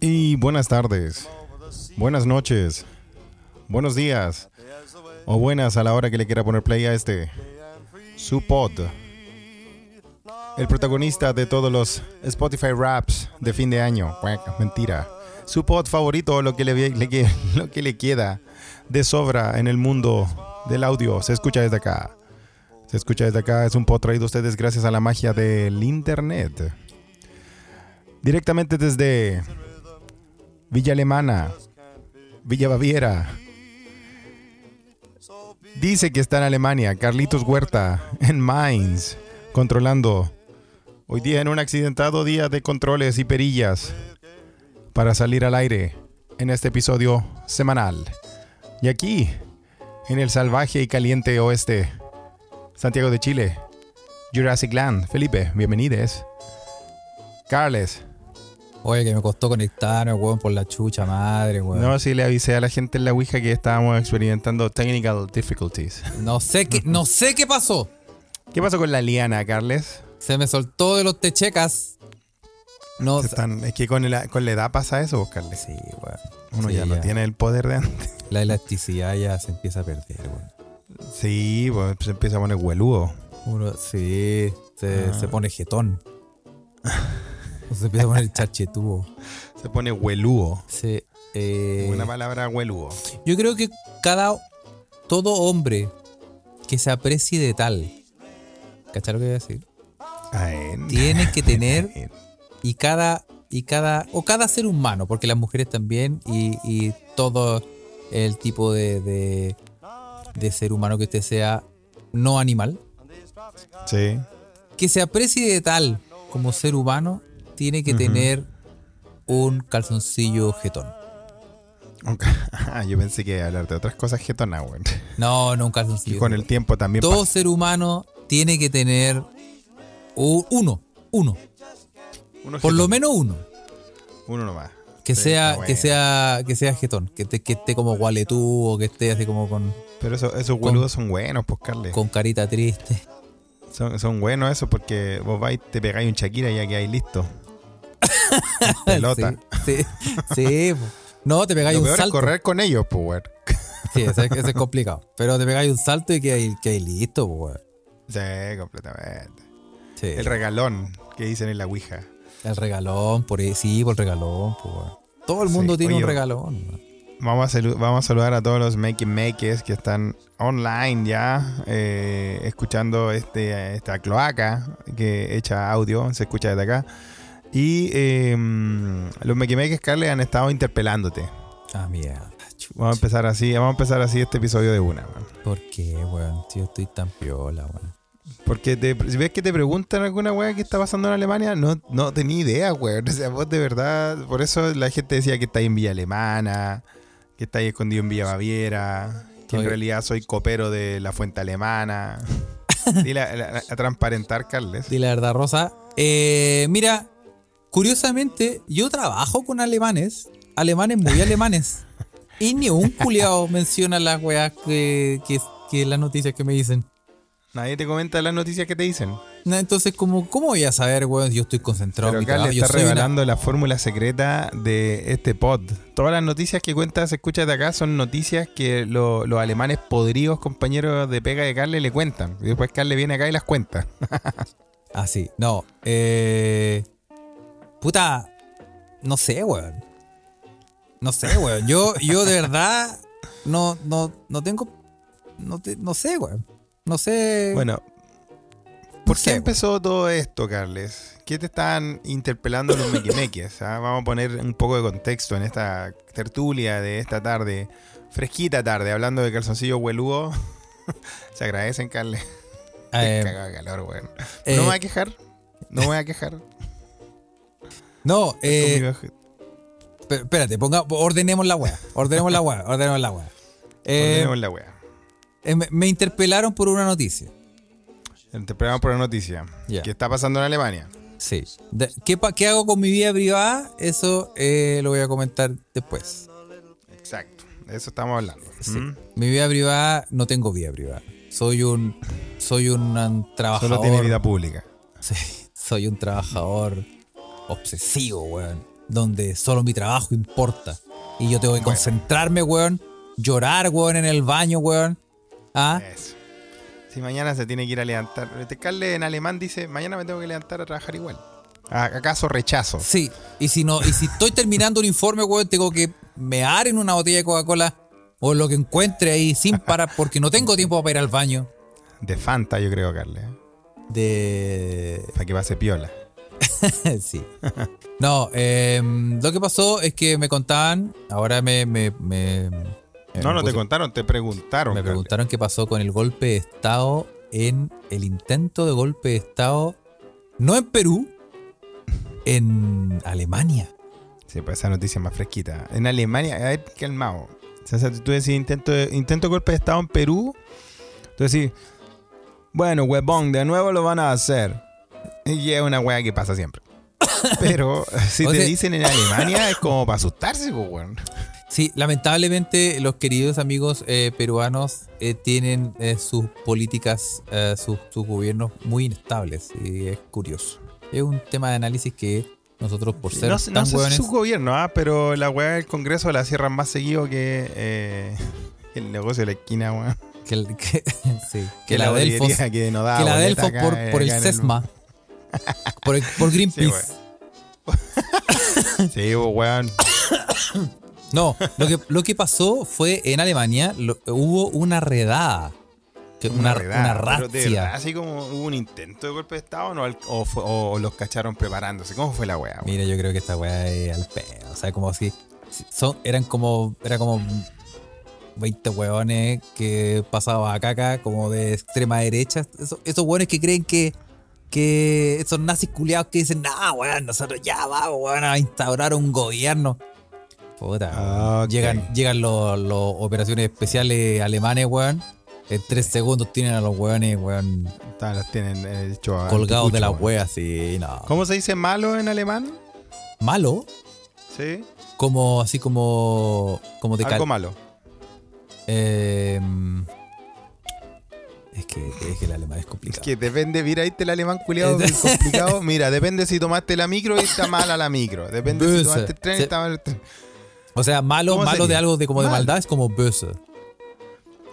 Y buenas tardes, buenas noches, buenos días o buenas a la hora que le quiera poner play a este su pod. El protagonista de todos los Spotify Raps de fin de año. Mentira. Su pod favorito, lo que le, lo que le queda de sobra en el mundo del audio, se escucha desde acá. Se escucha desde acá, es un pod traído a ustedes gracias a la magia del internet. Directamente desde Villa Alemana, Villa Baviera. Dice que está en Alemania, Carlitos Huerta, en Mainz, controlando. Hoy día en un accidentado día de controles y perillas para salir al aire en este episodio semanal. Y aquí, en el salvaje y caliente oeste, Santiago de Chile, Jurassic Land. Felipe, bienvenides. Carles, Oye, que me costó conectarme, weón, por la chucha madre, weón. no, sí le avisé a la gente en la Ouija que estábamos experimentando technical difficulties. No sé qué, no sé qué pasó. ¿Qué pasó con la liana, Carles? Se me soltó de los techecas. No, están- es que con, la- con la edad pasa eso, vos, Carles. sí, weón. Uno Sí, ya no tiene el poder de antes. La elasticidad ya se empieza a perder, weón. Sí, pues se empieza a poner hueludo. Uno, sí, se, Ah. se pone jetón. Se empieza a poner charchetubo. Se pone hueludo. Sí. eh, Buena palabra, hueludo. yo creo que cada. Todo hombre que se aprecie de tal. ¿Cachai lo que voy a decir? Tiene que tener y cada y cada o cada ser humano porque las mujeres también y, y todo el tipo de, de de ser humano que usted sea no animal Sí. que se aprecie de tal como ser humano tiene que tener un calzoncillo jetón Ah, yo pensé que iba a hablar de otras cosas getonas, güey. no no un Y calzoncillo con el tiempo también todo pasa. ser humano tiene que tener u- uno uno Uno por lo menos uno Uno nomás. que Sí, sea está que bueno. sea que sea jetón que, te- que esté como gualetú o que esté así como con Pero eso- esos hueludos son buenos, pues, Carles. con carita triste. Son, son buenos eso porque vos vais, te pegáis un Shakira y ya quedáis listo. Pelota. Sí, sí. No, te pegáis Lo un peor es salto. correr con ellos, pues. Sí, ese, ese es complicado. Pero te pegáis un salto y quedáis quedáis listo, weón. Sí, completamente. Sí. El regalón que dicen en la Ouija. El regalón, por ahí, sí, por el regalón, weón. Todo el mundo Sí, tiene oye, un regalón. Vamos a, vamos a saludar a todos los Make Makers que están online ya, eh, escuchando este, esta cloaca que echa audio, se escucha desde acá. Y eh, los Makers, Carles, han estado interpelándote. Ah, mierda. chucha. Vamos a empezar así, vamos a empezar así este episodio de una, man. ¿Por qué, weón? Si yo estoy tan piola, weón. Porque te, si ves que te preguntan alguna weá que está pasando en Alemania, no, no tenía idea, weón. O sea, vos de verdad, por eso la gente decía que estáis en Villa Alemana, que estáis escondido en Villa Baviera, que en realidad soy copero de la fuente alemana. Dile a, a- a transparentar, Carles. Di la verdad, Rosa. Eh, mira, curiosamente, yo trabajo con alemanes, alemanes muy alemanes. Y ni un culiao menciona las weas que, que, que las noticias que me dicen. Nadie te comenta las noticias que te dicen. No, Entonces, como, ¿cómo voy a saber, weón? Yo estoy concentrado Pero en mi trabajo. Está una- revelando la fórmula secreta de este pod. Todas las noticias que cuentas, escuchas de acá, son noticias que lo- los alemanes podridos compañeros de pega de Carles le cuentan. Y después Carles viene acá y las cuenta. Ah, sí. No. Eh... Puta. No sé, weón. No sé, weón. Yo, yo de verdad no, no, no tengo. No, te- no sé, weón. No sé. Bueno, ¿por qué empezó todo esto, Carles? ¿Qué te están interpelando los mequimeques? ah? Vamos a poner un poco de contexto en esta tertulia de esta tarde, fresquita tarde, hablando de calzoncillo hueludo. Se agradecen, Carles. Eh, Te caga de calor, weón. eh, No me voy a quejar. No me voy a quejar. No, eh, Pero, espérate, ponga, ordenemos la weá. Ordenemos la weá, ordenemos la weá. Eh, Ordenemos la wea. eh, me, me interpelaron por una noticia. Te preparamos por la noticia. Ya. ¿Qué está pasando en Alemania? Sí. De- ¿qué, qué hago con mi vida privada? Eso eh, lo voy a comentar después. Exacto. De eso estamos hablando. Sí. ¿Mm? Mi vida privada, no tengo vida privada. Soy un. Soy un, trabajador. Solo tiene vida pública. Sí, soy un trabajador obsesivo, weón. donde solo mi trabajo importa. Y yo tengo que Bueno. concentrarme, weón. Llorar, weón, en el baño, weón. ¿Ah? Eso. Si mañana se tiene que ir a levantar. Carle en alemán dice, mañana me tengo que levantar a trabajar igual. ¿A- ¿Acaso rechazo? Sí. Y si no, y si estoy terminando un informe, weón, tengo que mear en una botella de Coca-Cola o lo que encuentre ahí sin parar, porque no tengo tiempo para ir al baño. De Fanta, yo creo, Carle. De. Para que pase piola. sí. No, em, lo que pasó es que me contaban, ahora me. me, me- no, me no te contaron, te preguntaron. Me preguntaron qué pasó con el golpe de Estado en el intento de golpe de Estado, no en Perú, en Alemania. Sí, pues esa noticia es más fresquita. En Alemania, a ver, calmado. O sea, tú decís intento de, intento de golpe de Estado en Perú, tú decís, bueno, huevón, de nuevo lo van a hacer. Y es una wea que pasa siempre. Pero si O te sea- dicen en Alemania es como para asustarse, pues, weón. Sí, lamentablemente los queridos amigos eh, peruanos eh, tienen eh, sus políticas, sus, sus gobiernos muy inestables y es curioso. Es un tema de análisis que nosotros por ser No, tan no sé hueones- su gobierno, ah, pero la weá del Congreso la cierran más seguido que el negocio de la esquina, weón. que, el- que- sí, que Que la Delfos, que da que la Delfos por, por el acá en SESMA, por, Greenpeace. Sí, weón. No, lo que, lo que pasó fue en Alemania lo- hubo una redada. que- Una, redada, una pero de verdad, razzia. así como hubo un intento de golpe de Estado o, fue- o los cacharon preparándose. ¿Cómo fue la weá? Mira, yo creo que esta weá es al pedo. O sea, como si. son, eran como. Era como 20 weones que pasaban a caca, como de extrema derecha. Esos, esos weones que creen que. Que esos nazis culiados que dicen, nah, weón, nosotros ya vamos, weón, a instaurar un gobierno. Puta. Ah. Llegan, llegan los, los operaciones especiales alemanes, weón. En tres segundos tienen a los weones, weón, Las tienen eh, hecho a- colgados de las weas, sí, no. ¿Cómo se dice malo en alemán? Malo, Sí. como así como como de Algo malo. Eh, es que es que el alemán es Es complicado. que depende, mira, ahí está el alemán culiado Eh, complicado. Mira, depende si tomaste la micro y está mala la micro. Depende si tomaste el tren y está mal el tren. o sea, malo ¿Cómo malo sería? de algo de como de Mal. maldad es como böse.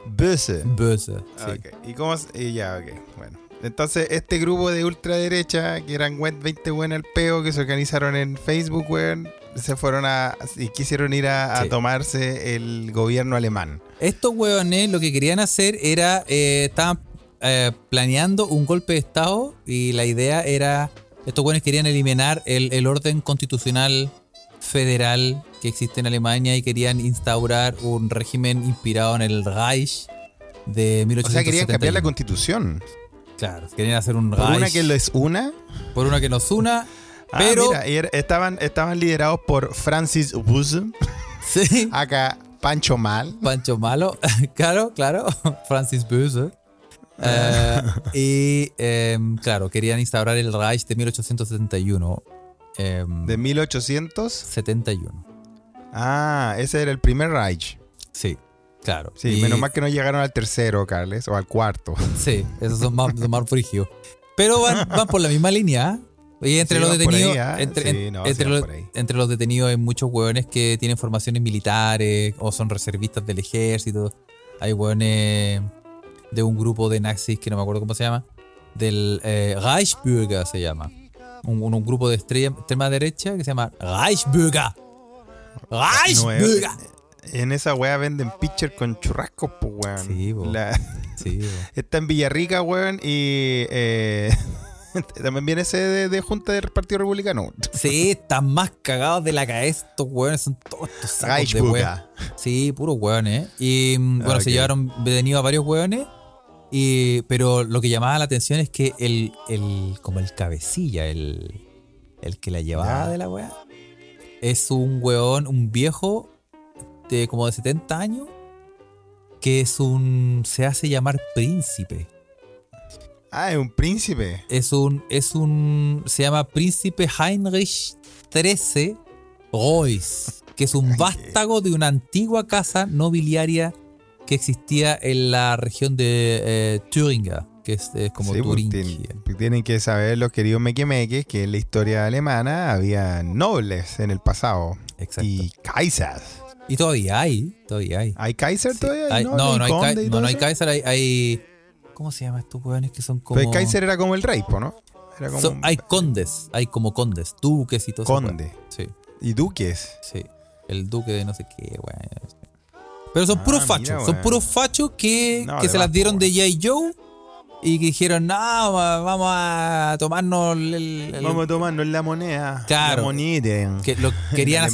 Böse. Böse. Sí. Ok, ¿Y cómo? Y ya, ok. Bueno. Entonces, este grupo de ultraderecha, que eran web 20 buenas al peo, que se organizaron en Facebook, weón, se fueron a. y quisieron ir a, a Sí. tomarse el gobierno alemán. Estos hueones lo que querían hacer era eh, estaban eh, planeando un golpe de estado y la idea era estos hueones querían eliminar el, el orden constitucional federal que existe en Alemania y querían instaurar un régimen inspirado en el Reich de 1871. O sea, querían cambiar la constitución. Claro, querían hacer un Por Reich. una que lo es una. por una que nos una. Ah, pero. mira, estaban, estaban liderados por Francis Buse, Sí. acá Pancho Mal. Pancho Malo. claro, claro. Francis Böse. Eh, y em, claro, querían instaurar el Reich de 1871. em, De 1800. 71. Ah, ese era el primer Reich. Sí, claro. Sí, Y- menos mal que no llegaron al tercero, Carles, o al cuarto. Sí, esos son más, son más. Pero van, van por la misma línea. ¿Eh? Y entre Sí, los detenidos, ahí, entre, Sí, en- no, sí entre van los, entre detenidos hay muchos hueones que tienen formaciones militares o son reservistas del ejército. Hay hueones de un grupo de nazis que no me acuerdo cómo se llama. Del eh, Reichsbürger se llama. Un, un- un grupo de extrema, extrema derecha que se llama Reichsbürger. Reichsbürger. En esa weá venden pitcher con churrascos, pues, weón. Sí, po. La- Sí, está en Villarrica, weón, y eh, también viene ese de, de Junta del Partido Republicano. Sí, están más cagados de la cabeza estos hueones. Son todos estos sacos de. Reichsbürger. Sí, puros hueones. Y mm, bueno, Ok. se llevaron detenidos a varios hueones. Y, pero lo que llamaba la atención es que el, el como el cabecilla, el, el que la llevaba de la weá, es un hueón, un viejo de como de 70 años, que es un. se hace llamar príncipe. Ah, es un príncipe. Es un. es un. se llama Príncipe Heinrich XIII Reuss, que es un vástago de una antigua casa nobiliaria que existía en la región de eh, Thuringia, que es, es como Sí, pues, Turingia. tienen, que saber los queridos mequemeques que en la historia alemana había nobles en el pasado. Exacto. Y Kaisers. Y todavía hay, todavía hay. ¿Hay Kaiser Sí, todavía? hay- no, y no hay, no, no hay? Kaiser, hay, hay- ¿Cómo se llama estos hueones que son como. Pero el Kaiser era como el rey, ¿no? Era como son- un hay condes, hay como condes, duques y todo eso. conde. Sí, Y duques. sí. El duque de no sé qué, weón. Pero son puros Ah, fachos, mira, son puros fachos que, No, que se las dieron de J. Joe y que dijeron, no, va- vamos a tomarnos el, Vamos a tomarnos la moneda. Claro. La moneda. que lo, querían,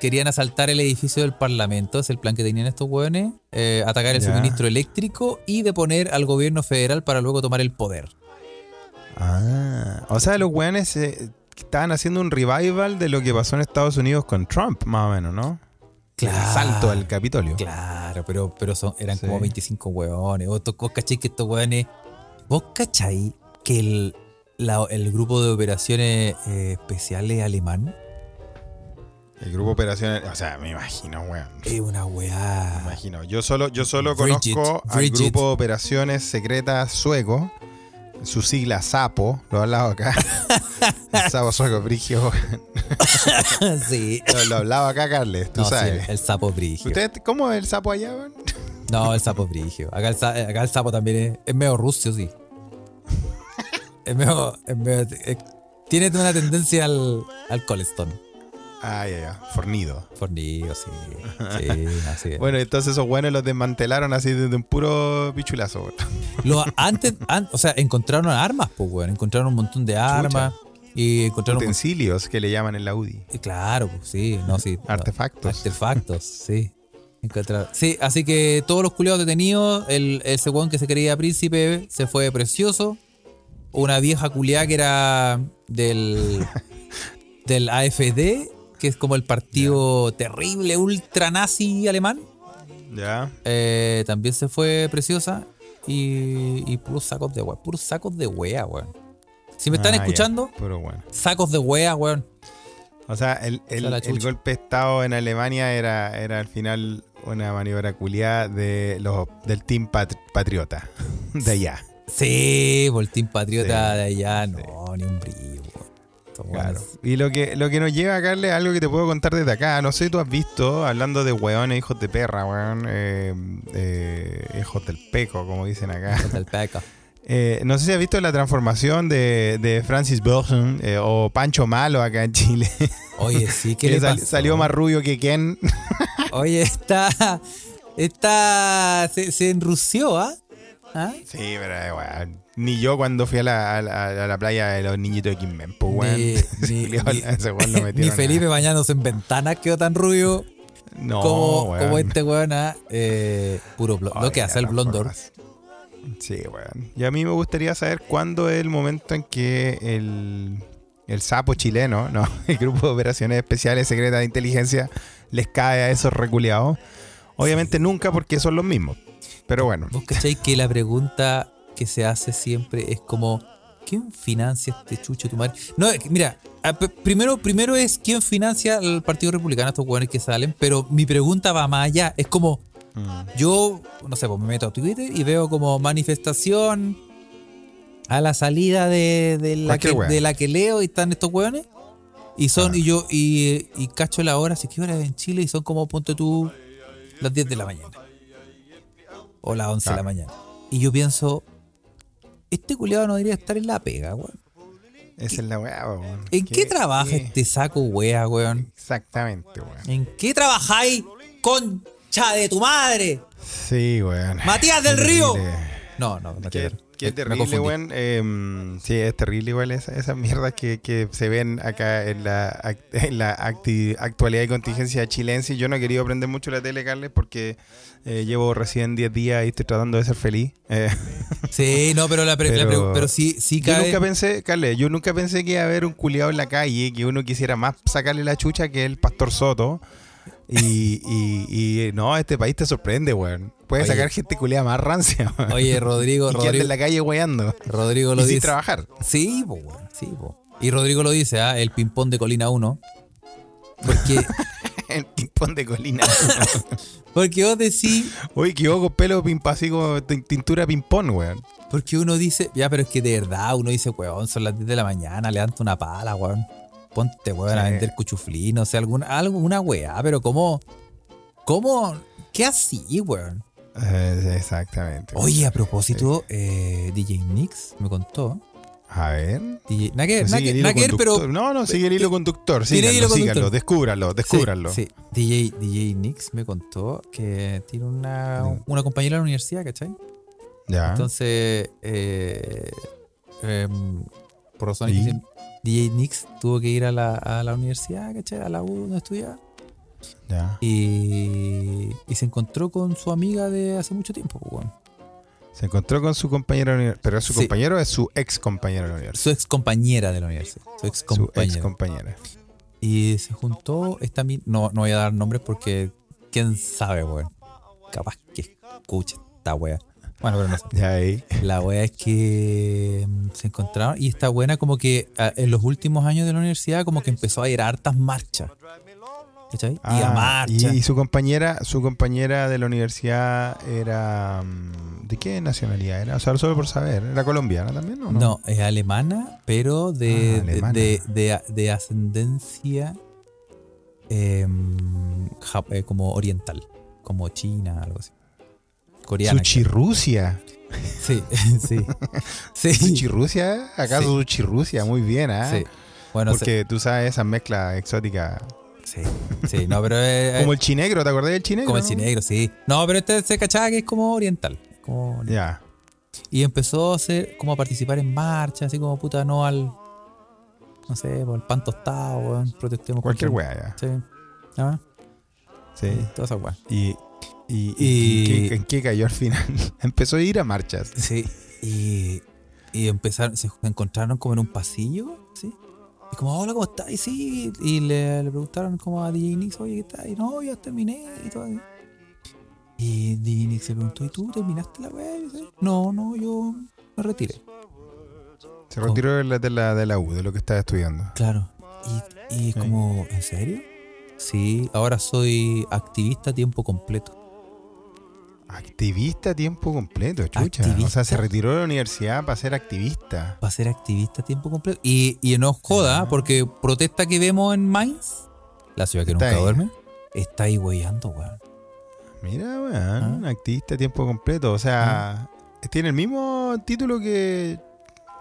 querían asaltar el edificio del Parlamento, es el plan que tenían estos hueones, eh, atacar el Ya. suministro eléctrico y deponer al gobierno federal para luego tomar el poder. Ah, o sea, los weones eh, estaban haciendo un revival de lo que pasó en Estados Unidos con Trump, más o menos, ¿no? Claro. El asalto al Capitolio. Claro, pero, pero son, eran Sí. como 25 hueones. Vos, cachai que estos hueones. Vos cachai que el, la- el grupo de operaciones eh, especiales alemán El grupo operaciones, o sea, me imagino, weón. es una Me weá. imagino. Yo solo, yo solo Bridget, conozco al grupo de operaciones secretas sueco. Su sigla SAPO, lo he hablado acá. El Sapo sueco, Brigio. sí. Lo, lo hablaba acá, Carles, tú No, sabes. el, el sapo brigio. ¿Ustedes, ¿Cómo es el sapo allá, weón? No, el sapo brigio. Acá el, acá el sapo también es, es medio rucio, sí. Es medio. es medio- es- tiene una tendencia al, al colestón. Ah, ya, ya. Fornido. Fornido, sí. Sí, así es. Bueno, entonces esos buenos los desmantelaron así desde un puro pichulazo, weón. Lo, antes, an- o sea, encontraron armas, pues, weón. Encontraron un montón de armas. Y encontraron. Utensilios que le llaman en la UDI. Eh, Claro, pues sí, no, sí. no, Artefactos. artefactos, sí. Encontraron- Sí, así que todos los culiados detenidos, el, ese weón que se creía príncipe se fue precioso. Una vieja culiada que era del, del AFD, que es como el partido terrible, ultra nazi alemán. Ya. Eh, también se fue preciosa. Y, y puros sacos de wea. Puros sacos de wea, weón. Si me están Ah, escuchando, Pero bueno. sacos de wea, weón. O sea, el, el- golpe de Estado en Alemania era, era al final una maniobra culiada de los, del Team Pat- Patriota. De allá. Sí, Team Patriota Sí, de allá, no, ni un brillo. Claro. Y lo que, lo que nos lleva a Carles, algo que te puedo contar desde acá. No sé si tú has visto, hablando de weones, hijos de perra, weón. eh, eh, hijos del peco, como dicen acá. Hijos del peca. Eh, no sé si has visto la transformación de, de Francis Boston o Pancho Malo acá en Chile. Oye, sí, ¿qué que le sal- pasó? salió más rubio que Ken. Oye, está. Está. Se, se enrució, ¿ah? ¿Ah? Sí, pero eh, weón. Ni yo cuando fui a la, a la- a la playa de los niñitos de Quimben, pues weón. Ni- ni- ese weón lo Ni metieron a- Felipe bañándose en ventanas quedó tan rubio No, como, weón. como este weón, ¿ah? Eh, puro blo- Lo que hace el Blondor. formas. Sí, weón. Y a mí me gustaría saber cuándo es el momento en que el, el sapo chileno, no, el grupo de operaciones especiales secretas de inteligencia les cae a esos reculeados. Obviamente nunca porque son los mismos. Pero bueno, Vos cacháis que la pregunta que se hace siempre es como, ¿quién financia este chucho de tu madre? No, es que, mira, primero, primero es quién financia al Partido Republicano, estos hueones que salen, pero mi pregunta va más allá. Es como, mm, yo, no sé, pues me meto a Twitter y veo como manifestación a la salida de, de la, que, wea. de la que leo y están estos hueones. Y son, Ah. y yo, y, y cacho la hora, así que hora es en Chile y son como, ponte tú, las 10 de la mañana. O las 11 de la Claro. mañana. Y yo pienso, este culiado no debería estar en la pega, weón. esa es la weá, weón. ¿En qué, trabaja qué? este saco, wea, weón? Exactamente, weón. ¿En qué trabajáis, concha de tu madre? Sí, weón. ¡Matías del Río! No, no, no te- qué me terrible, weón. Eh, sí, es terrible igual esa- esas mierdas que, que se ven acá en la, en la acti- actualidad y contingencia chilense. Yo no he querido aprender mucho la tele, Carles, porque eh, llevo recién 10 días y estoy tratando de ser feliz. Eh, Sí, no, pero la pre- la pre- Pero- pero, sí, sí yo cae. nunca pensé, Carles, yo nunca pensé que iba a haber un culiado en la calle que uno quisiera más sacarle la chucha que el Pastor Soto. Y, y, y no, este país te sorprende, weón. Puedes Oye. sacar gente culiada más rancia, weón. Oye, Rodrigo, y Rodrigo, en la calle weando. Rodrigo lo Y sin dice. trabajar. Sí, po, weón, sí, po. Y Rodrigo lo dice, ¿ah? el ping-pong de Colina 1. Porque el ping-pong de colina. Porque vos decís, Uy, que con pelo así como tin- tintura ping-pong, weón. porque uno dice, ya, pero es que de verdad uno dice, weón, son las 10 de la mañana, levanta una pala, weón. Ponte, weón, a Sí. vender cuchuflín, o sea, alguna, algo, una weá, pero ¿cómo? ¿Cómo? ¿Qué así, weón? Eh, exactamente. Oye, a propósito, eh, DJ Nix me contó. A ver. DJ, ver, pero. No, no, sigue el hilo conductor. Síganlo, hilo síganlo, conductor. descúbranlo, descúbranlo. Sí, sí. DJ, DJ Nix me contó que tiene una, una compañera en la universidad, ¿cachai? Ya. Entonces, eh, em, por razones DJ Nix tuvo que ir a la, a la universidad, ¿cachai? A la U donde estudiaba. ya. Y, y se encontró con su amiga de hace mucho tiempo, pues, weón. Se encontró con su compañero de la universidad. ¿Pero es su Sí. compañero o es su ex compañero de la universidad? Su ex compañera de la universidad. Su ex Su ex compañera. Y se juntó esta no, no voy a dar nombres porque quién sabe, weón. Capaz que escuche esta wea. Bueno, pero no sé. Ya ahí. La wea es que mm, se encontraron y esta buena como que ah, en los últimos años de la universidad como que empezó a ir a hartas marchas. ¿Cachai? y a marchas. y, y su compañera, su compañera de la universidad era mm, ¿de qué nacionalidad era? O sea, solo por saber, ¿era colombiana también o no? no, es alemana, pero de, Ah, de- alemana. de, de- de ascendencia em, eh, como oriental, como china, algo así. Coreana. Suchirrusia. Sí, sí. Sí. ¿Suchirrusia? ¿Acaso Sí. Suchirrusia? Muy bien, ¿ah? sí. Bueno, Porque tú sabes esas mezclas exóticas. sí, sí, no, pero es, Como el chinegro, ¿te acordás del chinegro? como el no? cinegro, sí. No, pero este se cachaba que es como oriental. como- Ya. Y empezó a hacer, como a participar en marchas, así como puta, no al. No sé, por el pan tostado, weón. Protestemos Cualquier wea, ya. Sí. ¿Ah? Sí. Esas weas. Y, y, ¿en, qué, en qué cayó al final? Empezó a ir a marchas. Sí. Y, y empezaron, se encontraron como en un pasillo, ¿sí? Y como, hola, ¿cómo estás? Y sí, y le, le preguntaron como a DJ Nix, oye, ¿qué tal? Y no, ya terminé y todo. Y DJ Nix se preguntó, ¿y tú terminaste la web? No, no, yo me retiré. Se retiró de la, de, la, de la U, de lo que estaba estudiando. Claro. Y, y Sí. como, ¿en serio? Sí, ahora soy activista a tiempo completo. Activista a tiempo completo, chucha. O sea, se retiró de la universidad para ser activista. Va a ser activista a tiempo completo. Y, y no joda, Ah. porque protesta que vemos en Mainz, la ciudad que Está nunca ahí. duerme, está ahí weyando, weón. Mira, weón, Ah. un activista a tiempo completo. O sea, tiene el mismo título que,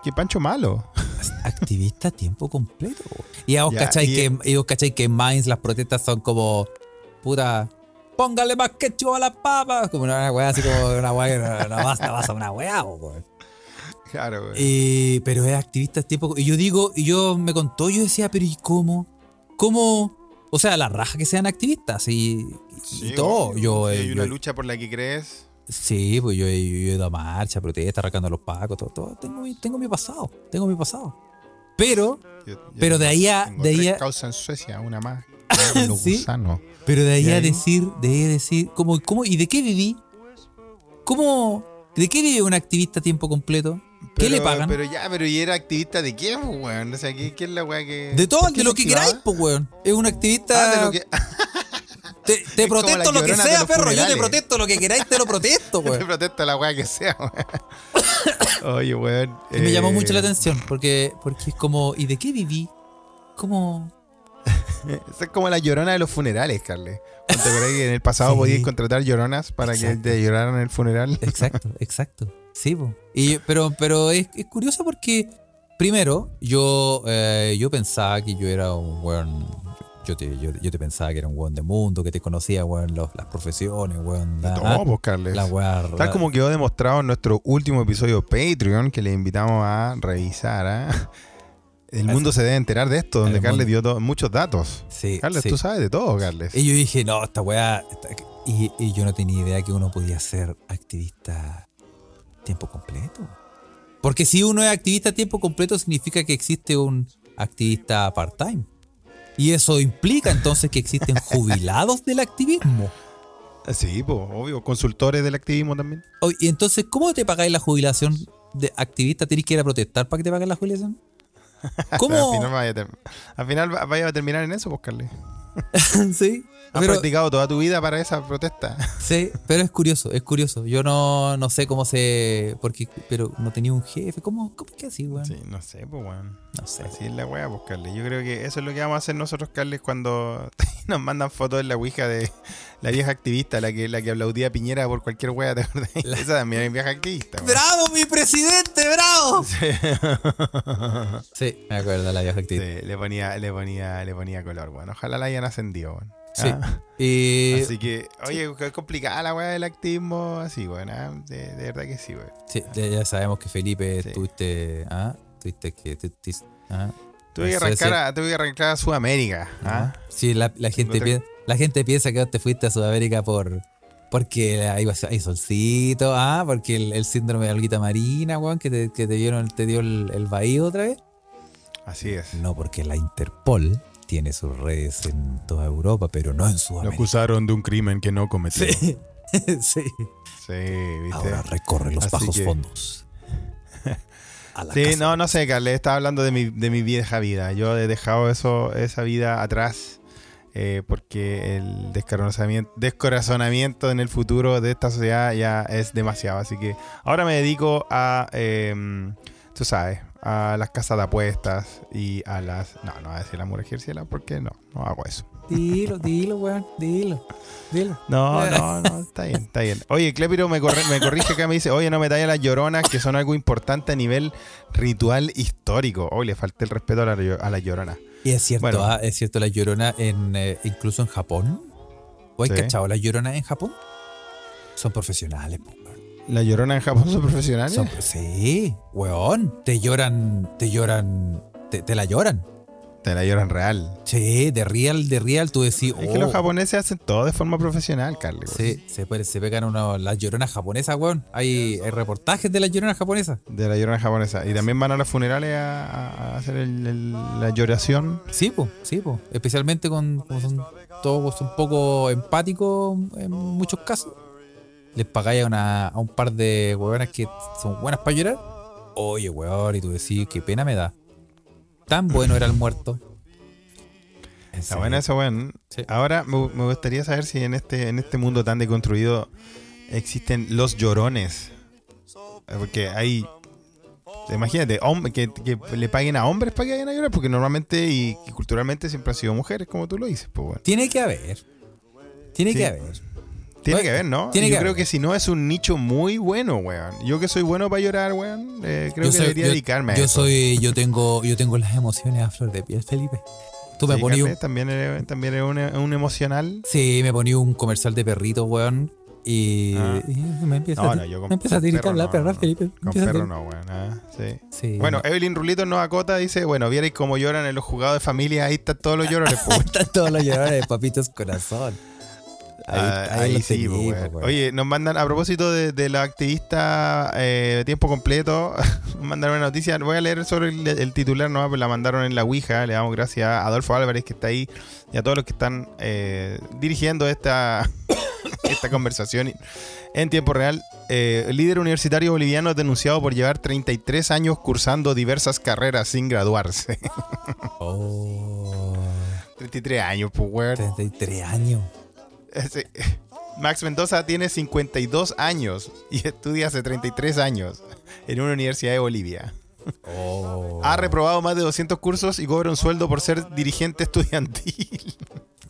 que Pancho Malo. Activista a tiempo completo. weón. Y vos y- que, y que en Mainz las protestas son como, puta, póngale más ketchup a las papas. Como una weá así como una weá que no, no basta, basta una weá, weón. Claro, weón. Eh, pero es activista a tiempo. Y yo digo, y yo me contó, yo decía, pero ¿y cómo? ¿Cómo? O sea, la raja que sean activistas y, y Sí, todo. obvio. Yo, Si eh, hay una yo- lucha por la que crees. sí, pues yo, he- yo he ido a marcha, protesta, arrancando a los pacos, todo, todo. Tengo, mi- tengo mi pasado, tengo mi pasado. Pero, Yo- yo pero de ahí a, de ahí a, causas en Suecia, una más. ¿Sí? gusanos. pero de ahí ¿Y a decir, de ahí a decir, ¿cómo, cómo, ¿y de qué viví? ¿Cómo, de qué vive un activista a tiempo completo? ¿Qué Pero- le pagan? Pero ya, pero ¿y era activista de qué, pues, weón? O sea, ¿qué, qué es la weá que. de todo, ¿por qué de lo que queráis, pues, weón. Es un activista. Ah, de lo que. Te, te protesto lo que sea, perro. Yo te protesto lo que queráis, te lo protesto, Te weón. protesta la weá que sea, weón. Oye, weón. Me llamó eh, mucho la atención, porque, porque es como, ¿y de qué viví? ¿Cómo? Esa es como la llorona de los funerales, Carle. ¿Te acuerdas que en el pasado Sí. podías contratar lloronas para Exacto. que te lloraran en el funeral? Exacto, exacto. Sí, po. Y, pero, pero es, es curioso porque, primero, yo, eh, yo pensaba que yo era un weón. Yo te, yo, yo te pensaba que era un weón de mundo, que te conocía, weón, los- las profesiones, weón. la- No, pues, Carles. la weá. Tal como quedó demostrado en nuestro último episodio Patreon, que le invitamos a revisar. ¿ah? El mundo se debe enterar de esto, donde Carles dio muchos datos. Sí, Carles, sí. tú sabes de todo, Carles. Y yo dije, no, esta weá. esta- y, y yo no tenía idea que uno podía ser activista tiempo completo. Porque si uno es activista a tiempo completo, significa que existe un activista part-time. Y eso implica entonces que existen jubilados del activismo. Sí, pues, obvio. Consultores del activismo también. Y entonces, ¿cómo te pagáis la jubilación de activista? ¿Tenés que ir a protestar para que te paguen la jubilación? Al ¿Cómo? final, vaya a, ter- al final va- vaya a terminar en eso, pues, Carles. sí. Has Pero, practicado toda tu vida para esa protesta. sí, pero es curioso, es curioso. Yo no, no sé cómo se. Porque, pero no tenía un jefe. ¿Cómo, cómo es que así, weón? Sí, no sé, pues, weón. No sé. Así es la weá, pues, Carles. Yo creo que eso es lo que vamos a hacer nosotros, Carles, cuando nos mandan fotos en la ouija de la vieja activista, la que, la que aplaudía a Piñera por cualquier weá, ¿te acordás? Esa también es vieja activista. ¡Bravo, mi presidente! ¡Bravo! Sí, me acuerdo la vieja actividad. Sí, le ponía, le ponía, le ponía color, weón. Ojalá la hayan ascendido, weón. Sí. Ah. Así que, oye, es complicada la weá del activismo así, weón. ah, De, de verdad que sí, weón. Sí, ya, ya sabemos que Felipe Sí. tuviste. ¿Ah? Tuviste que. tu- tis- ¿Ah? Tuve que arrancar a, tuve que arrancar a Sudamérica. ¿ah? Sí, la, la gente No te- piensa, la gente piensa que te fuiste a Sudamérica por. Porque ahí hay solcito, ah, porque el, el síndrome de alguita marina, weón, que te, que te dieron, te dio el, el bahío otra vez. Así es. No, porque la Interpol tiene sus redes en toda Europa, pero no en Lo Sudamérica. acusaron de un crimen que no cometió. Sí, Sí, sí. ¿viste? Ahora recorre los Así bajos que- fondos. Sí, casa. no, no sé, Carles, estaba hablando de mi, de mi vieja vida. Yo he dejado eso, esa vida atrás eh, porque el descorazonamiento, descorazonamiento en el futuro de esta sociedad ya es demasiado. Así que ahora me dedico a, eh, tú sabes, a las casas de apuestas y a las... No, no voy a decir la mujer porque no, no hago eso. Dilo, dilo, weón, dilo. Dilo. No, no, no, está bien, está bien. Oye, Clepiro me, corre- me corrige acá, me dice, oye, no me talla las lloronas, que son algo importante a nivel ritual histórico. Oye, le falté el respeto a la, a la llorona. Y es cierto, Bueno. ah, es cierto la llorona en eh, incluso en Japón. ¿O hay Sí. cachado las lloronas en Japón? Son profesionales, po. ¿La llorona en Japón son profesionales? Son- sí, weón. Te lloran, te lloran, te, te la lloran. Te la lloran real. Sí, de real, de real, tú decís, Es que oh, los japoneses hacen todo de forma profesional, Carly. güey. Sí, se, puede- se pegan una, las lloronas japonesas, weón. Hay, hay reportajes de las lloronas japonesas. De la llorona japonesa. Y también van a los funerales a, hacer el- el- la lloración. Sí, po, sí, po. Especialmente con, como son todos un poco empáticos en muchos casos. Les pagáis a, una- a un par de huevonas que son buenas para llorar. Oye, weón, y tú decís, qué pena me da. Tan bueno era el muerto. Está bueno eso, weón. Sí. Ahora me, me gustaría saber si en este, en este mundo tan deconstruido existen los llorones. Eh, Porque hay. Imagínate, que, que le paguen a hombres para que vayan a llorar, porque normalmente y, y culturalmente siempre han sido mujeres, como tú lo dices, pues bueno. Tiene que haber. Tiene Sí. que haber. Tiene que haber, ¿no? tiene Yo que creo que si no es un nicho muy bueno, weón. Yo que soy bueno para llorar, weón, eh, creo Yo que soy- debería yo- dedicarme a Yo eso. soy, yo tengo, yo tengo las emociones a flor de piel, Felipe. Tú me Sí, ponías un, también eres, también eres un, un emocional. sí, me ponía un comercial de perritos, weón. Y, Ah. y me empieza, No, a, no, yo con, me empieza a perro la no, perra. Felipe. Con perro no, weón. ah, sí. Sí. Bueno, Evelyn Rulito nos acota, dice, bueno, vierais cómo lloran en los jugados de familia, ahí están todos los llorones, pues. están todos los llorones, papitos corazón. Ahí, Ah, ahí ahí los sí, pues, weón. Oye, nos mandan, a propósito de, de la activista eh, tiempo completo, nos mandaron una noticia. Voy a leer sobre el, el titular, ¿no? Pues la mandaron en la Ouija. Le damos gracias a Adolfo Álvarez, que está ahí, y a todos los que están eh, dirigiendo esta, esta conversación en tiempo real. Eh, el líder universitario boliviano es denunciado por llevar 33 años cursando diversas carreras sin graduarse. Oh, 33 años, pues, weón. 33 años. Max Mendoza tiene 52 años y estudia hace 33 años en una universidad de Bolivia. Oh. Ha reprobado más de 200 cursos y cobra un sueldo por ser dirigente estudiantil.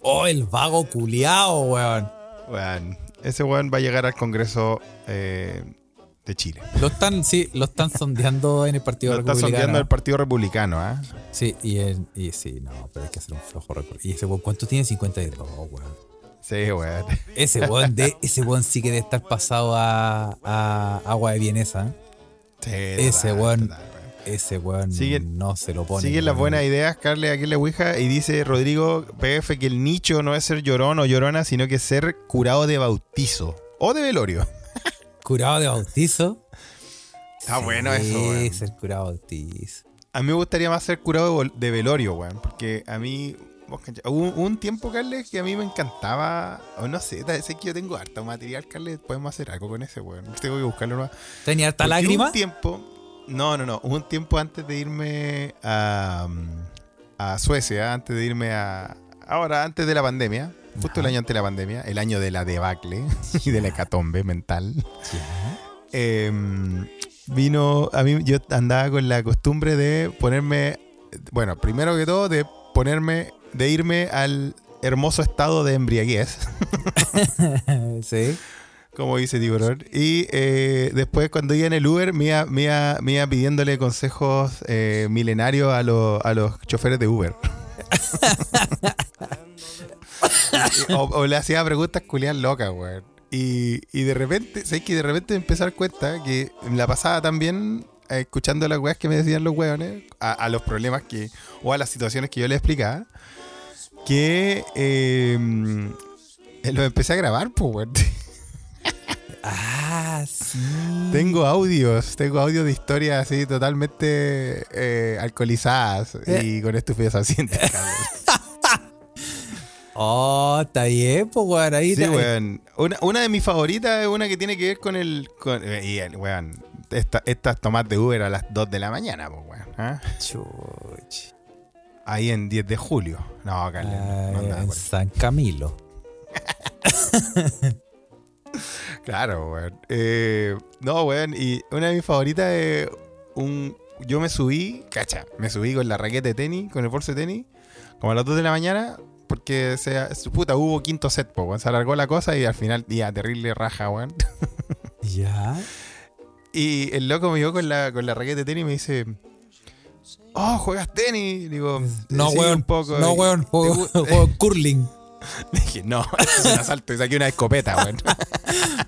Oh, el vago culiao, weón. Weón, ese weón va a llegar al Congreso eh, de Chile. Lo están, sí, lo están sondeando en el Partido Lo está Republicano. sondeando el Partido Republicano, ¿ah? Sí, y, el- y sí, no, pero hay que hacer un flojo récord. Y ese weón, ¿cuánto tiene? 52, weón. Sí, weón. Ese weón, de, ese weón sí que debe estar pasado a, a agua de vienesa. Sí, Ese weón. Ese weón Sigue- no se lo pone. Siguen las buenas ideas, Carle, aquí en la Ouija, y dice Rodrigo PF que el nicho no es ser llorón o llorona, sino que es ser curado de bautizo o de velorio. Curado de bautizo. Está bueno eso, weón. Sí, ser curado de bautizo. A mí me gustaría más ser curado de velorio, weón. Porque a mí. Hubo un, tiempo, Carles, que a mí me encantaba. O no sé, sé que yo tengo harto material, Carles. Podemos hacer algo con ese, weón. Tengo que buscarlo más. ¿Tenía harta Porque lágrima? Un tiempo. No, no, no. Hubo un tiempo antes de irme a. a Suecia, antes de irme a, ahora antes de la pandemia, justo el año antes de la pandemia, el año de la debacle y de la hecatombe mental, em, vino, a mí yo andaba con la costumbre de ponerme, bueno, primero que todo, de ponerme, de irme al hermoso estado de embriaguez, sí. como dice Tiburón, y eh, después cuando iba en el Uber me iba, me iba- me iba pidiéndole consejos eh, milenarios a, los- a los choferes de Uber. o, o le hacía preguntas culiadas locas, weón. Y, y de repente, ¿sabes que De repente me empecé a dar cuenta que la pasaba también eh, escuchando las weas que me decían los weones, a, a los problemas que, o a las situaciones que yo les explicaba, que eh, los empecé a grabar, pues. Ah, sí. Tengo audios, tengo audios de historias así totalmente eh, alcoholizadas y con estupefacientes. cabrón. Oh, está bien, pues, weón. Ahí Sí, weón. Una, una de mis favoritas es una que tiene que ver con el. Con, eh, y el- weón, esta- estas tomas de Uber a las 2 de la mañana, pues, weón. ¿ah? Chuch. Ahí en 10 de julio. No, Ah, andaba en. San Camilo. Claro, weón. Eh, no, weón. Y una de mis favoritas es un. Yo me subí, cacha, me subí con la raqueta de tenis, con el bolso de tenis, como a las 2 de la mañana, porque se, su puta hubo quinto set, po, weón. Se alargó la cosa y al final, ya, terrible raja, weón. Ya. Y el loco me vio con la, con la raqueta de tenis y me dice. Oh, juegas tenis. Digo, No, "Sí, weón. un poco. No, weón. Juego, ¿Te gu- juego curling. Le dije, no, es un asalto. Y saqué una escopeta, weón.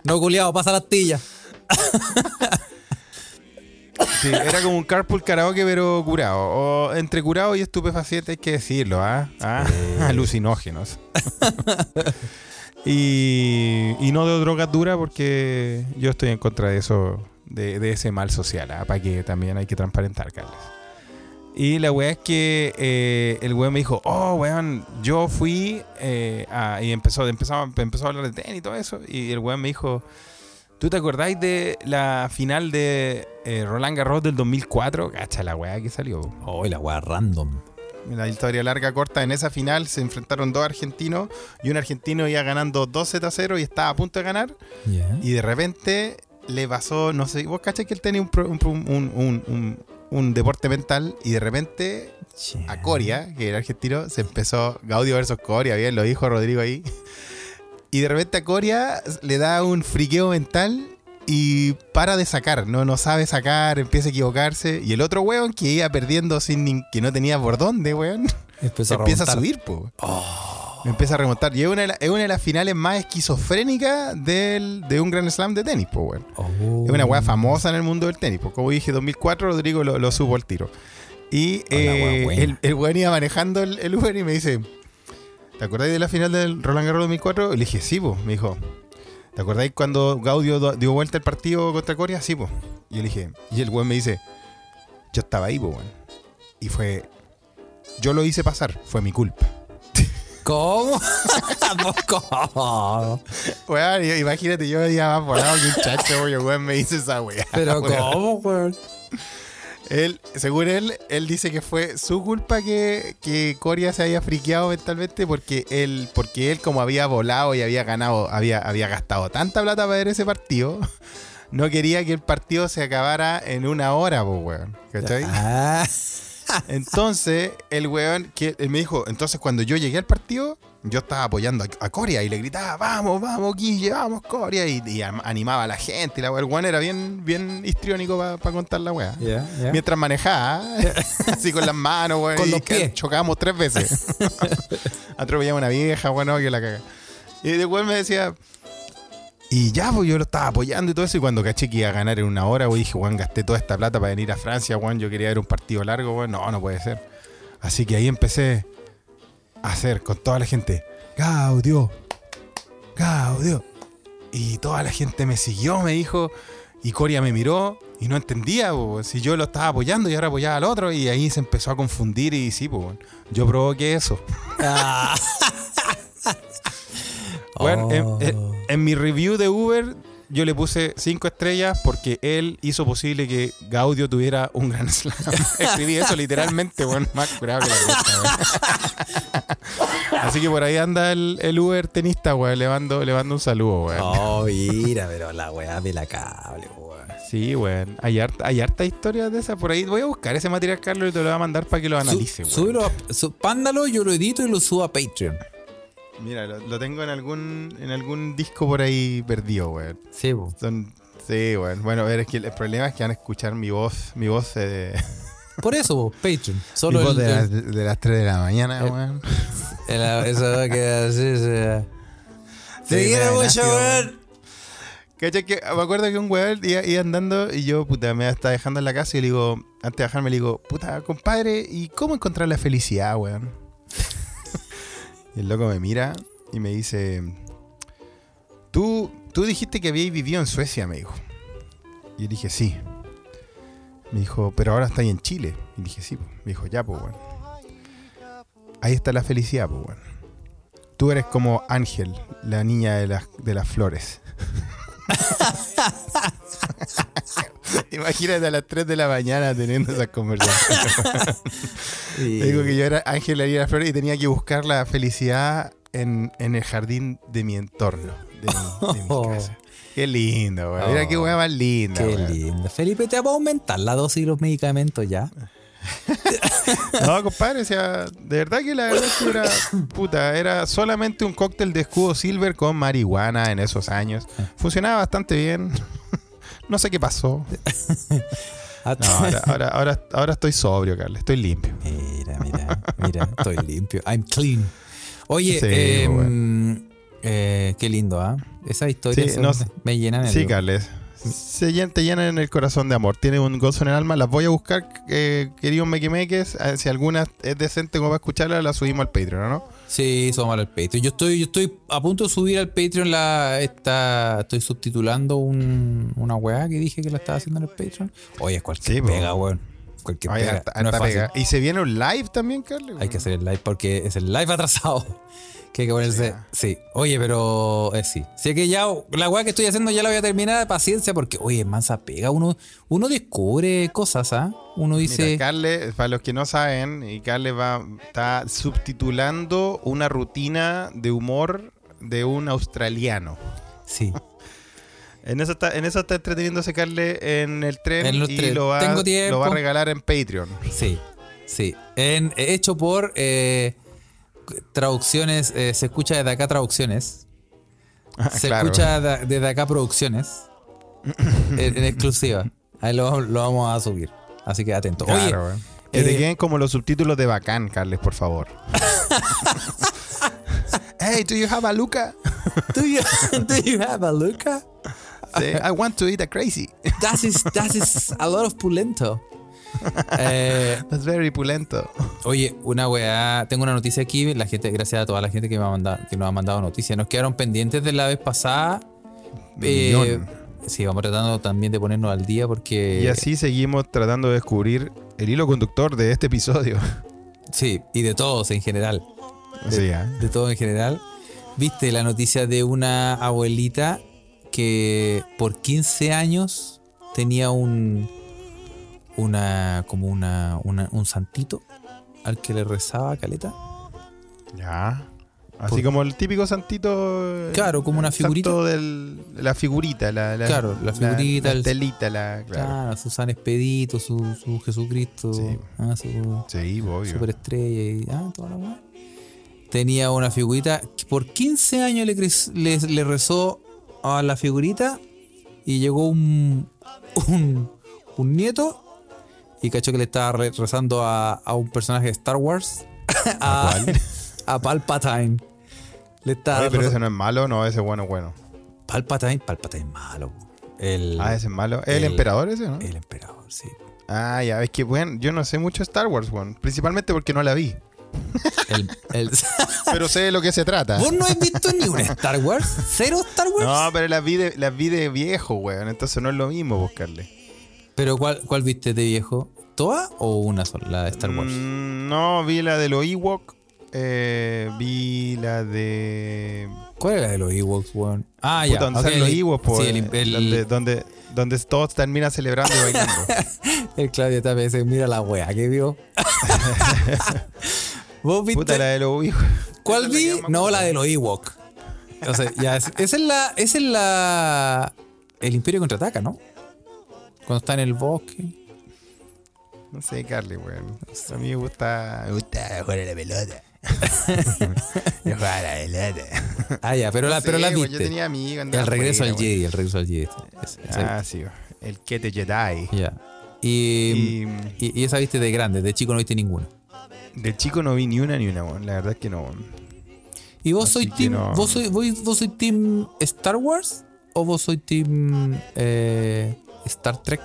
No, culiado, pasa la astilla. Sí, era como un carpool karaoke, pero curado. O entre curado y estupefaciente, hay que decirlo, ¿ah? ¿Ah? Alucinógenos. y, y no de drogas duras, porque yo estoy en contra de eso, de, de ese mal social, ¿ah? Para que también hay que transparentar, Carlos. Y la weá es que eh, el weón me dijo, oh, weón, yo fui eh, a- y empezó, empezó, empezó a hablar de tenis y todo eso. Y el weón me dijo, ¿tú te acordáis de la final de eh, Roland Garros del 2004? Cacha la weá que salió. Oh, la weá random. La historia larga, corta, en esa final se enfrentaron dos argentinos y un argentino iba ganando 2 Z 0 y estaba a punto de ganar. Y de repente le pasó, no sé, vos cachai que él tenía un, pro- un, un, un- deporte mental y de repente a Coria, que era argentino, se empezó Gaudio versus Coria, bien, lo dijo Rodrigo ahí. Y de repente a Coria le da un friqueo mental y para de sacar, no, no sabe sacar, empieza a equivocarse. Y el otro weón que iba perdiendo sin que no tenía por dónde, weón, a empieza a remontar. subir, po. Empieza a remontar. Y es una, de la- es una de las finales más esquizofrénicas del, de un Grand Slam de tenis, po, weón. Oh. Es una weá famosa en el mundo del tenis. Pues como dije, 2004, Rodrigo lo, lo supo al tiro. Y eh, el, el weón iba manejando el, el Uber y me dice: ¿Te acordáis de la final del Roland Garros 2004? Y le dije: Sí, pues. Me dijo: ¿Te acordáis cuando Gaudio dio vuelta el partido contra Corea? Sí, pues. Y yo le dije: Y el weón me dice: Yo estaba ahí, pues, weón. Y fue. Yo lo hice pasar, fue mi culpa. ¿Cómo? ¿Cómo? Weón, imagínate, yo iba más volado que un chacho, weón, weón me dice esa weá. Pero weón. ¿cómo, weón? Él, según él, él dice que fue su culpa que, que Coria se haya friqueado mentalmente porque él, porque él como había volado y había ganado, había, había gastado tanta plata para ver ese partido, no quería que el partido se acabara en una hora, pues, weón. ¿Cachai? Ah, Entonces, el weón, que él me dijo, entonces cuando yo llegué al partido, yo estaba apoyando a, a Coria y le gritaba, vamos, vamos, Guille, vamos, Coria, y, animaba a la gente. Y la, el weón era bien, bien histriónico para contar la weá. Mientras manejaba, así con las manos, weón. Con y los que pies. Chocábamos tres veces. Atropellamos a una vieja, bueno, que la caga. Y después me decía. Y ya, pues yo lo estaba apoyando y todo eso. Y cuando caché que iba a ganar en una hora, weón, dije, weón, gasté toda esta plata para venir a Francia, weón. Yo quería ver un partido largo, weón. No, no puede ser. Así que ahí empecé a hacer con toda la gente. Gaudio, Gaudio. Y toda la gente me siguió, me dijo. Y Coria me miró y no entendía, po, si yo lo estaba apoyando y ahora apoyaba al otro. Y ahí se empezó a confundir y sí, pues, yo provoqué eso. Ah. Bueno, en, Oh. en- en mi review de Uber, yo le puse cinco estrellas porque él hizo posible que Gaudio tuviera un gran slam. Escribí eso literalmente, bueno, más curado que la cresta, weón. Así que por ahí anda el, el Uber tenista, weón. Le mando, le mando un saludo, weón. Oh, mira, pero la weá de la cable, weón. Sí, weón. Hay harta, hay harta historias de esas por ahí. Voy a buscar ese material, Carlos, y te lo voy a mandar para que lo analice, Su- weón. súbelo pándalo, yo lo edito y lo subo a Patreon. Mira, lo, lo tengo en algún, en algún disco por ahí perdido, weón. Sí, po. Son, sí, weón. Bueno, ver, es que el problema es que van a escuchar mi voz, mi voz, eh, Por eso, po, Patreon. mi Solo voz el, de, el- las, de las 3 de la mañana, weón. eso va a quedar así, se- Te quiero mucho, weón. ¿Cachai? Que me acuerdo que un weón iba, iba andando y yo, puta, me estaba dejando en la casa y le digo, antes de bajarme, le digo, puta, compadre, ¿y cómo encontrar la felicidad, weón? Y el loco me mira y me dice, tú, tú dijiste que habíais vivido en Suecia, me dijo. Y yo dije, sí. Me dijo, pero ahora estáis en Chile. Y dije, sí. po". Me dijo, ya, pues, weón. Ahí está la felicidad, pues, weón. Tú eres como Ángel, la niña de las, de las flores. Imagínate a las 3 de la mañana teniendo esas conversaciones. Digo que yo era Ángel las flores y tenía que buscar la felicidad en, en el jardín de mi entorno, de mi, de mi casa. Qué lindo, weón. Mira qué Oh, weá más linda. Qué lindo. Felipe, te va a aumentar la dosis de los medicamentos ya. No, compadre, o sea, de verdad que la verdad es que era, puta, era solamente un cóctel de escudo silver con marihuana en esos años. Funcionaba bastante bien. No sé qué pasó. No, ahora, ahora, ahora, ahora estoy sobrio, Carlos. Estoy limpio. Mira, mira, mira, estoy limpio. I'm clean. Oye, Sí, eh, eh, qué lindo, ¿ah? Esas historias Sí, no- me llenan el Sí, Carles. Se llen- te llenan el corazón de amor. Tiene un gozo en el alma. Las voy a buscar, eh, queridos mequimeques. Eh, Si alguna es decente como para escucharla, la subimos al Patreon, ¿no? Sí, somos al Patreon. Yo estoy, yo estoy a punto de subir al Patreon la esta. Estoy subtitulando un, una weá que dije que la estaba haciendo en el Patreon. Oye, es cualquier Sí, pega, weón. Cualquier pega. No es harta fácil. pega. Y se viene un live también, Carles. Hay que hacer el live porque es el live atrasado. Que hay que ponerse. Sí. Oye, pero eh, sí. Sé que ya la weá que estoy haciendo ya la voy a terminar. Paciencia, porque, oye, mansa pega. Uno, uno descubre cosas, ¿ah? Uno dice. Mira, Carles, para los que no saben, y Carles va, está subtitulando una rutina de humor de un australiano. Sí. En eso está, en eso está entreteniéndose Carles en el tren En los y lo va, Tengo lo va a regalar en Patreon. Sí, sí. En, hecho por eh, traducciones, eh, se escucha desde acá traducciones. Se claro. escucha de- desde acá producciones. en, en exclusiva. Ahí lo, lo vamos a subir. Así que atento. Claro. Que te eh, queden como los subtítulos de bacán, Carles, por favor. hey, do you have a Luca? do you, do you have a Luca? I want to eat a crazy. That is, that is a lot of pulento. Eh, That's very pulento. Oye, una weá, tengo una noticia aquí, la gente, gracias a toda la gente que me ha mandado, que nos ha mandado noticias. Nos quedaron pendientes de la vez pasada. Eh, sí, vamos tratando también de ponernos al día porque. Y así seguimos tratando de descubrir el hilo conductor de este episodio. Sí, y de todos en general. Sí, ¿eh? De todo en general. Viste la noticia de una abuelita que por 15 años tenía un. Una. como una, una- un santito al que le rezaba caleta. Ya. Así como el típico santito. eh, Claro, como una figurita. del, la figurita, la, la- Claro, la figurita, La, estelita, la. Claro. Claro, su San Expedito, su, su Jesucristo, Sí. ah, su Sí, obvio. superestrella y ah, toda la. Tenía una figurita que por 15 años le, le rezó a la figurita y llegó un, un, un nieto y cachó que le estaba re- rezando a, a un personaje de Star Wars. ¿A cuál? a Palpatine. Le estaba Oye, pero ese no es malo, no, ese es bueno, bueno. Palpatine, Palpatine es malo. El, Ah, ese es malo. ¿Es el, el- emperador ese, no? el emperador, sí. Ah, ya, es que, bueno, yo no sé mucho Star Wars, weón. Principalmente porque no la vi. El, el- Pero sé de lo que se trata. ¿Vos no has visto ni un Star Wars? ¿Cero Star Wars? No, pero las vi de, las vi de viejo, weón. Entonces no es lo mismo buscarle. ¿Pero cuál, cuál viste de viejo? ¿Toda o una sola, la de Star Wars? Mm, no, vi la de los Ewok. Eh, vi la de. ¿Cuál era de los Ewoks, weón? Ah, Puta, ya. donde ok, salen los Ewoks, po, Sí, el, eh, el- donde, donde, donde todos terminan celebrando y bailando. el Claudio Tapia dice, mira la wea que vio. ¿Vos viste? Puta la de los hijos. ¿Cuál la vi? No, la de los Ewok. O sea, ya, es- esa es la. Esa es la. El Imperio contraataca, ¿no? Cuando está en el bosque. No sé, Carly, weón. A mí me gusta. Me gusta jugar a la pelota. Yo jugaba a la pelota. Ah, ya, pero, la, No pero sé, la viste. Yo tenía amigos. el regreso al Jedi, el regreso al Jedi. Ah, sí. El Kete Jedi. Ya. Y, Y y, y esa viste de grande, de chico no viste ninguna. de chico no vi ni una ni una, weón. La verdad es que no. ¿Y vos sois team, no. vos sois, vos, vos team Star Wars o vos sois team eh, Star Trek?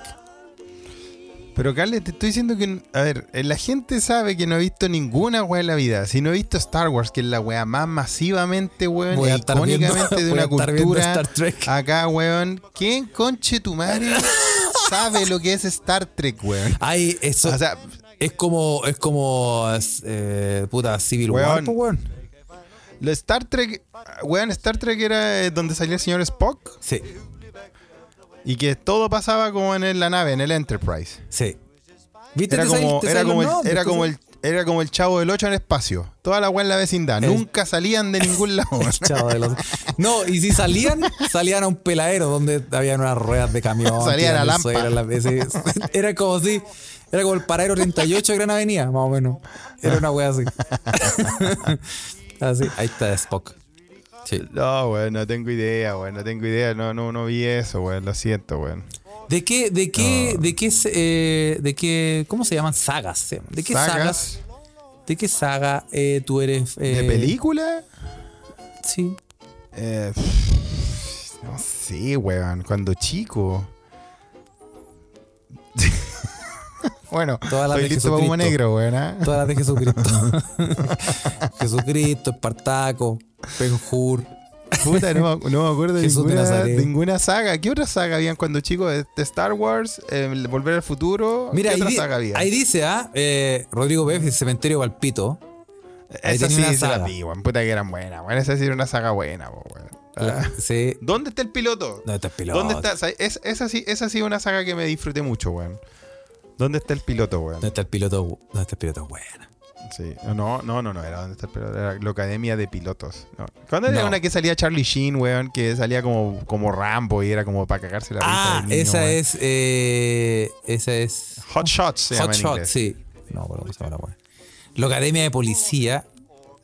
Pero Carly, te estoy diciendo que, a ver, eh, la gente sabe que no he visto ninguna weá en la vida. Si no he visto Star Wars, que es la weá más masivamente, weón, e viendo- icónicamente de una cultura Star Trek. acá, weón. ¿Quién conche tu madre sabe lo que es Star Trek, weón? Ay, eso O sea, es como es como eh, puta Civil War, Weón. po, weón. lo Star Trek, weón, Star Trek era eh, donde salía el señor Spock Sí, y que todo pasaba como en la nave, en el Enterprise. sí. ¿Viste? Era como, era como, el, era como el era como el chavo del 8 en el espacio. Toda la weá en la vecindad. El- Nunca salían de ningún lado. Chavo de los- No, y si salían, salían a un peladero donde habían unas ruedas de camión. Salían a la- ese- Era como si. Era como el paradero 38 de Gran Avenida, más o menos. Era una wea así. así. Ahí está Spock. Sí. No, weón, no tengo idea, weón. No tengo idea. No, no, no vi eso, weón. Lo siento, weón. ¿De qué, de qué, de qué, eh, de qué, cómo se llaman sagas? ¿De qué sagas? ¿Sagas? ¿De qué saga eh, tú eres? ¿De eh, película? Sí. Eh, no sé, weón. Cuando chico. bueno, Todas las estoy de listo para humo negro, weón. ¿ah? Todas las de Jesucristo. Jesucristo, Espartaco, Penjur. Puta, no, me- no me acuerdo de ninguna, saga. ¿Qué otra saga habían cuando chico? De, Star Wars, eh, Volver al Futuro. Mira, ¿Qué ahí, otra di- saga había? ahí dice, ¿ah? Eh, Rodrigo Beff, Cementerio Valpito. Esa sí una se la saga. vi, weón. Puta que eran buenas, weón. Esa sí era una saga buena, weón. La- Ah. sí. ¿Dónde está el piloto? ¿Dónde está el piloto? ¿Dónde está? O sea, es- esa, sí, esa sí es una saga que me disfruté mucho, weón. ¿Dónde está el piloto, weón? ¿Dónde está el piloto? ¿Dónde está el piloto? Buena. Sí. No, no, no, no, era ¿Dónde está el? Era la Academia de Pilotos. No. ¿Cuándo era No. una que salía Charlie Sheen, weón? Que salía como, como Rambo y era como para cagarse la risa Ah, del niño, esa weón. es. Eh, esa es. Hot Shots se llama Hot en Shot, inglés. sí. No, pero ¿cómo se llama la? La Academia de Policía.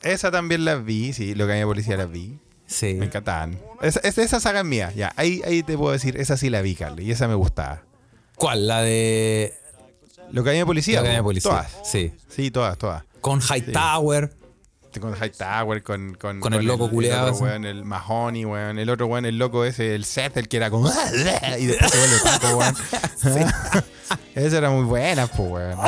Esa también la vi, sí. Lo que de policía la vi. Sí. Me encantaban. Esa, esa, esa saga es mía, ya. Ahí, ahí te puedo decir, esa sí la vi, Carly. Y esa me gustaba. ¿Cuál? La de. Lo que de policía. La Academia de po, Policía. Todas. Sí. Sí, todas, todas. Con Hightower. Con Hightower, con, con, Con el loco culeado weón, el Mahoney, weón. El otro weón, el loco ese, el Seth, el que era como. Y después se vuelve weón. Esa era muy buena, pues, weón.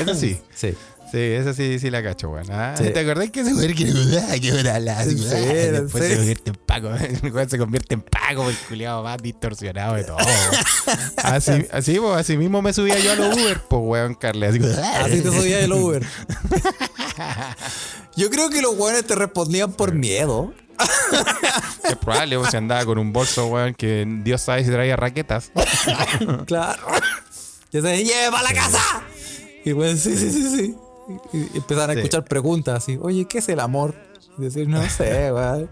Eso sí. Sí. Sí, esa sí, sí la cacho, weón. Ah, Sí. ¿Te acordás que ese weón que que era la Sí, Después se convierte en Paco. El weón se convierte en Paco, el culiado más distorsionado de todo. así, así, pues, así mismo me subía yo a los Uber, pues, weón, Carly. Así, Así te subía el Uber. Yo creo que los weones te respondían por miedo. Es probable, pues, si andaba con un bolso, weón, que Dios sabe si traía raquetas. Claro. Ya se lleva a la casa. Y pues, sí, sí, sí, sí. Y, empezaron a Sí. escuchar preguntas así, oye, ¿qué es el amor? Y decir, no sé, weón.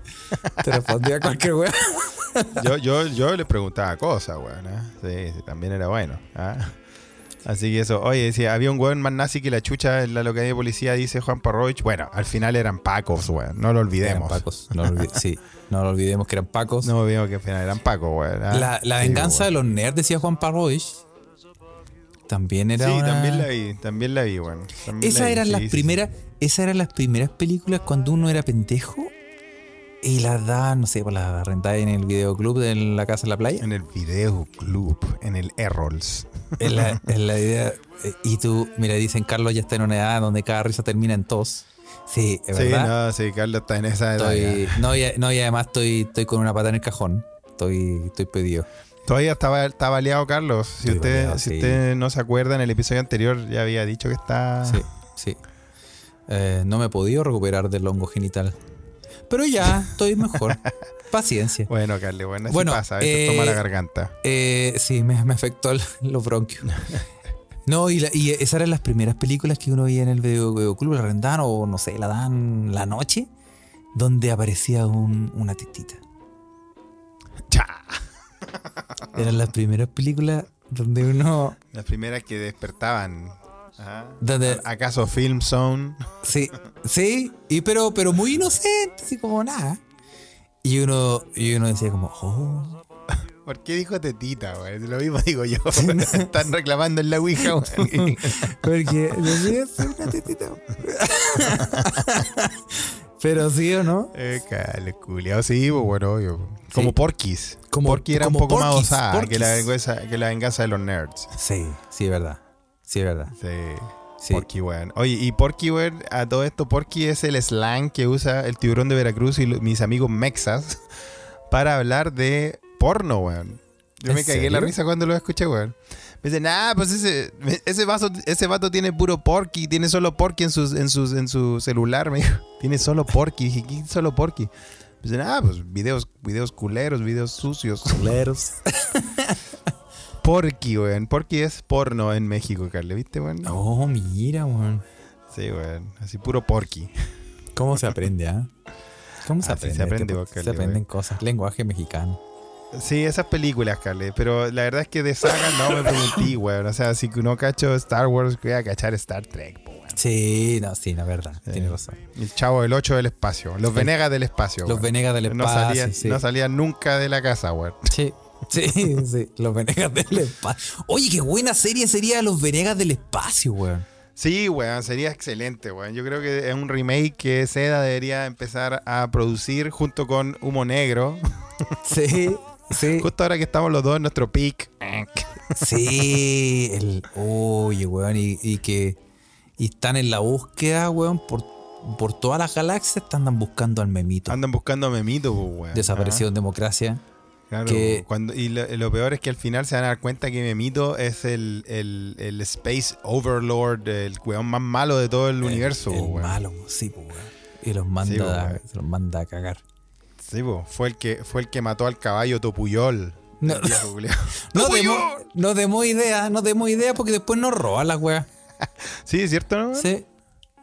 Te respondía cualquier weón. Yo, yo, yo le preguntaba cosas, weón. ¿ah? Sí, sí, también era bueno. ¿ah? Así que eso. Oye, decía, había un weón más nazi que la chucha en la localidad de policía, dice Juan Parroich. Bueno, al final eran pacos, weón. No lo Eran olvidemos. pacos. No lo olvi- sí, no lo olvidemos que eran pacos. No olvidemos que al final eran pacos, weón. ¿ah? La, la Sí, venganza de los nerds, decía Juan Parroich. También era Sí, una- también la vi, también la vi, la Esas vi, eran sí, las sí, sí. primeras, esas eran las primeras películas cuando uno era pendejo y las daban, no sé, pues las rentaba en el videoclub de la casa de la playa. En el videoclub, en el Errols. Es la, es la idea. Y tú, mira, dicen Carlos ya está en una edad donde cada risa termina en tos. Sí, es Sí, verdad. no, sí, Carlos está en esa edad. Estoy, ya. no, y, no, y además estoy, estoy con una pata en el cajón. Estoy, estoy pedido. Todavía estaba, está baleado, Carlos. Si, Estoy usted, baleado, si sí. usted no se acuerda, en el episodio anterior ya había dicho que está. Sí, sí. Eh, no me he podido recuperar del hongo genital. Pero ya, estoy mejor. Paciencia. Bueno, Carly, bueno, así Bueno, pasa. A veces eh, toma la garganta. Eh, sí, me, me afectó el- los bronquios. No, y, la- y esas eran las primeras películas que uno veía en el video, videoclub, la rendaban o no sé, la dan la noche, donde aparecía un- una tetita. Cha. Eran las primeras películas donde uno. Las primeras que despertaban. Ajá. Donde, ¿Acaso Film Zone? sí, sí, y pero, pero muy inocente, así como nada. Y uno, y uno decía como, oh, ¿Por qué dijo tetita, güey? Lo mismo digo yo. Están reclamando en la Ouija, güey. porque decía "Sí, una tetita. Pero sí o no. Eh, cale, culiao. Sí, pues bueno, obvio. Como. Porquis. Como- Porky era como un poco más osada que la, venganza, que la venganza de los nerds. Sí, sí, es verdad. Sí, es verdad. Sí. Sí. Porky, weón. Oye, y Porky, weón, a todo esto, Porky es el slang que usa el tiburón de Veracruz y mis amigos mexas para hablar de porno, weón. Yo ¿En me cagué en la serio? risa cuando lo escuché, weón. Me dicen, ah, pues ese, ese, vaso, ese vato tiene puro Porky, tiene solo Porky en, sus, en, sus, en su celular, me dijo. Tiene solo Porky. Dije, ¿qué solo Porky? Me dicen, ah, pues videos, videos culeros, videos sucios. Culeros. Porky, weón. Porky es porno en México, Carle, ¿viste, weón? Oh, mira, weón. Sí, weón. Así puro Porky. ¿Cómo se aprende, ah? ¿Cómo se Así aprende? se aprende, Carly, se aprenden weón. cosas. Lenguaje mexicano. Sí, esas películas, Carle. Pero la verdad es que de saga no me pregunté, weón. O sea, si que uno cacho Star Wars, voy a cachar Star Trek, po, weón. Sí, no, sí, la verdad. Sí. Tienes razón. El chavo del 8 del espacio. Los Venegas del espacio, Los weón. Venegas del no espacio. salían, sí. no salían nunca de la casa, weón. Sí, sí, sí. Los Venegas del espacio. Oye, qué buena serie sería Los Venegas del espacio, weón. Sí, weón, sería excelente, weón. Yo creo que es un remake que Seda debería empezar a producir junto con Humo Negro. Sí, sí. Justo ahora que estamos los dos en nuestro peak. Sí, el, oye, weón, y, y que y están en la búsqueda, weón, por, por todas las galaxias, andan buscando al memito. Andan buscando a Memito, pues, weón. Desapareció en democracia. Claro, que- cuando, y lo, lo peor es que al final se van a dar cuenta que Memito es el, el, el Space Overlord, el weón más malo de todo el, universo, El, el weón. malo, sí, pues, weón. Y los manda, Sí, pues, weón. se los manda a cagar. Sí, po, fue el que fue el que mató al caballo Topuyol. No. No no demos idea, no demos idea porque después nos roba la weá. Sí, ¿cierto, no? Sí,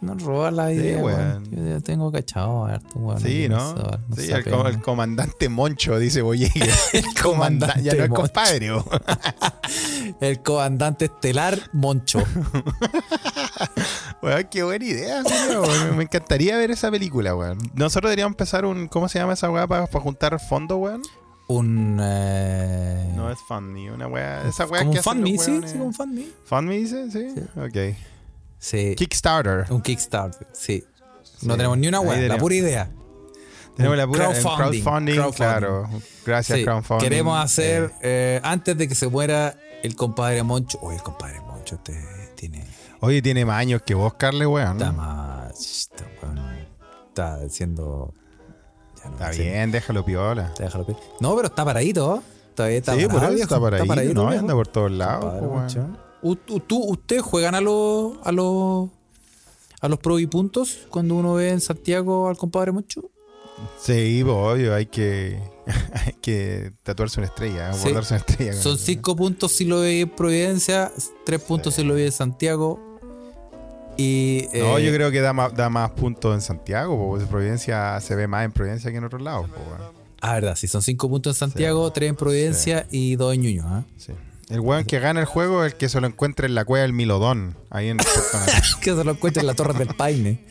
nos roba la Sí, idea, weón. weón. Yo tengo cachado harto, weón. Sí, ¿no? sí, el, comandante Moncho, dice Boyegue. El comandante, ya no es compadre. El comandante estelar Moncho. Weón, qué buena idea, weón. Me encantaría ver esa película, weón. Nosotros deberíamos empezar un. ¿Cómo se llama esa weá para juntar fondos, weón? Un. Eh, No es FundMe, una weá. Esa como que un hacen fan los me, sí, sí, un fan me. ¿FundMe dice? Sí. Ok. Sí. Kickstarter. Un Kickstarter, sí. No Sí. tenemos ni una weá, la pura idea. Tenemos la pura crowdfunding, crowdfunding, crowdfunding. claro. Gracias, Sí, crowdfunding. Queremos hacer, Eh, eh, antes de que se muera el compadre Moncho. Oye, el compadre Moncho usted tiene. oye, tiene más años que vos, Carle, weón. Está más. Está, bueno, está diciendo. Ya no Está bien, déjalo piola. déjalo pe- No, pero está paradito. Todavía está sí, por eso está por ahí. paradito, no, anda por todos lados. Tú- ¿Ustedes juegan a los a los a los pro y puntos cuando uno ve en Santiago al compadre Moncho? Sí, po, obvio, hay que, hay que tatuarse una estrella, Sí. bordarse una estrella. Son eso. cinco puntos si lo ve en Providencia, tres puntos si lo ve en Santiago. Y No, eh, yo creo que da más, da más puntos en Santiago, porque Providencia se ve más en Providencia que en otros lados. po, weón. Ah, verdad, si son cinco puntos en Santiago, tres en Providencia y dos en Ñuñoa. ¿ah? Sí. El weón que gana el juego es el que se lo encuentra en la cueva del Milodón, ahí en que se lo encuentra en la Torre del Paine.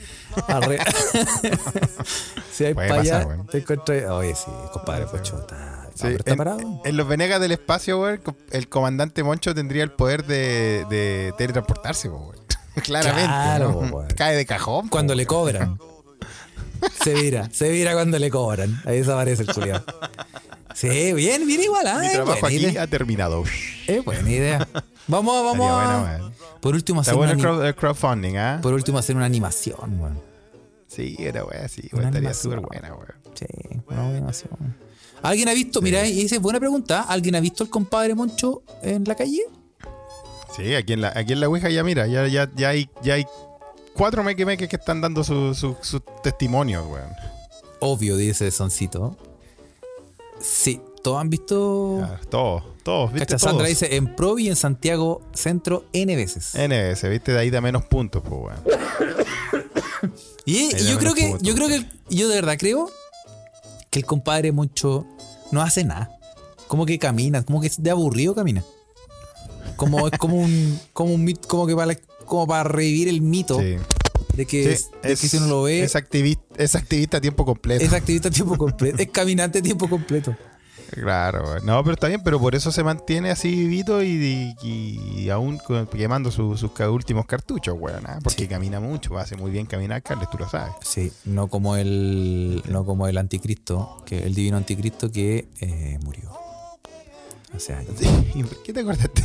Arre- si hay Puede pasar, weón. te encuentras. Oye, sí, compadre Pocho está, Sí, en, parado. en los Venegas del espacio, weón, el comandante Moncho tendría el poder de, de teletransportarse, po, weón. Claramente. Claro, ¿no? weón. Cae de cajón. Cuando le weón. cobran. Se vira, se vira cuando le cobran. Ahí desaparece el culiado. Sí, bien, bien igual. ¿ah? Mi trabajo aquí idea. ha terminado. Es buena idea. Vamos, vamos por último, hacer bueno una el, crowdfunding, ¿ah? Por último, hacer una animación, weón. Sí, era weón, sí, estaría súper buena, weón. Sí, una animación. ¿Alguien ha visto? Mira, y esa es buena pregunta. ¿Alguien ha visto al compadre Moncho en la calle? Sí, aquí en la, aquí en la Ouija ya mira, ya, ya, ya hay, ya hay cuatro mequemeques que están dando sus su, testimonios, weón. Obvio, dice Soncito. Sí, todos han visto. Claro, todos, todos, ¿viste? Cacha, Sandra Todos. dice en Provi y en Santiago Centro N veces. NS, ¿viste? De ahí da menos puntos, pues, weón. Y, yo creo que, puntos. yo creo que, yo de verdad creo que el compadre Moncho no hace nada. Como que camina, como que de aburrido camina. Como es como un, como un como que para, la- como para revivir el mito Sí. de que, Sí, es- de que si uno lo ve, Es activista, es activista a tiempo completo. es activista a tiempo completo, es caminante a tiempo completo. Claro, weón. no, pero está bien, pero por eso se mantiene así vivito y, y- y aún quemando su- sus ca- últimos cartuchos, weón. ¿ah? Porque camina mucho, hace muy bien caminar, Carles, tú lo sabes. Sí, no como el, no como el anticristo, que el divino anticristo que eh, murió hace años. ¿Y por qué te acordaste?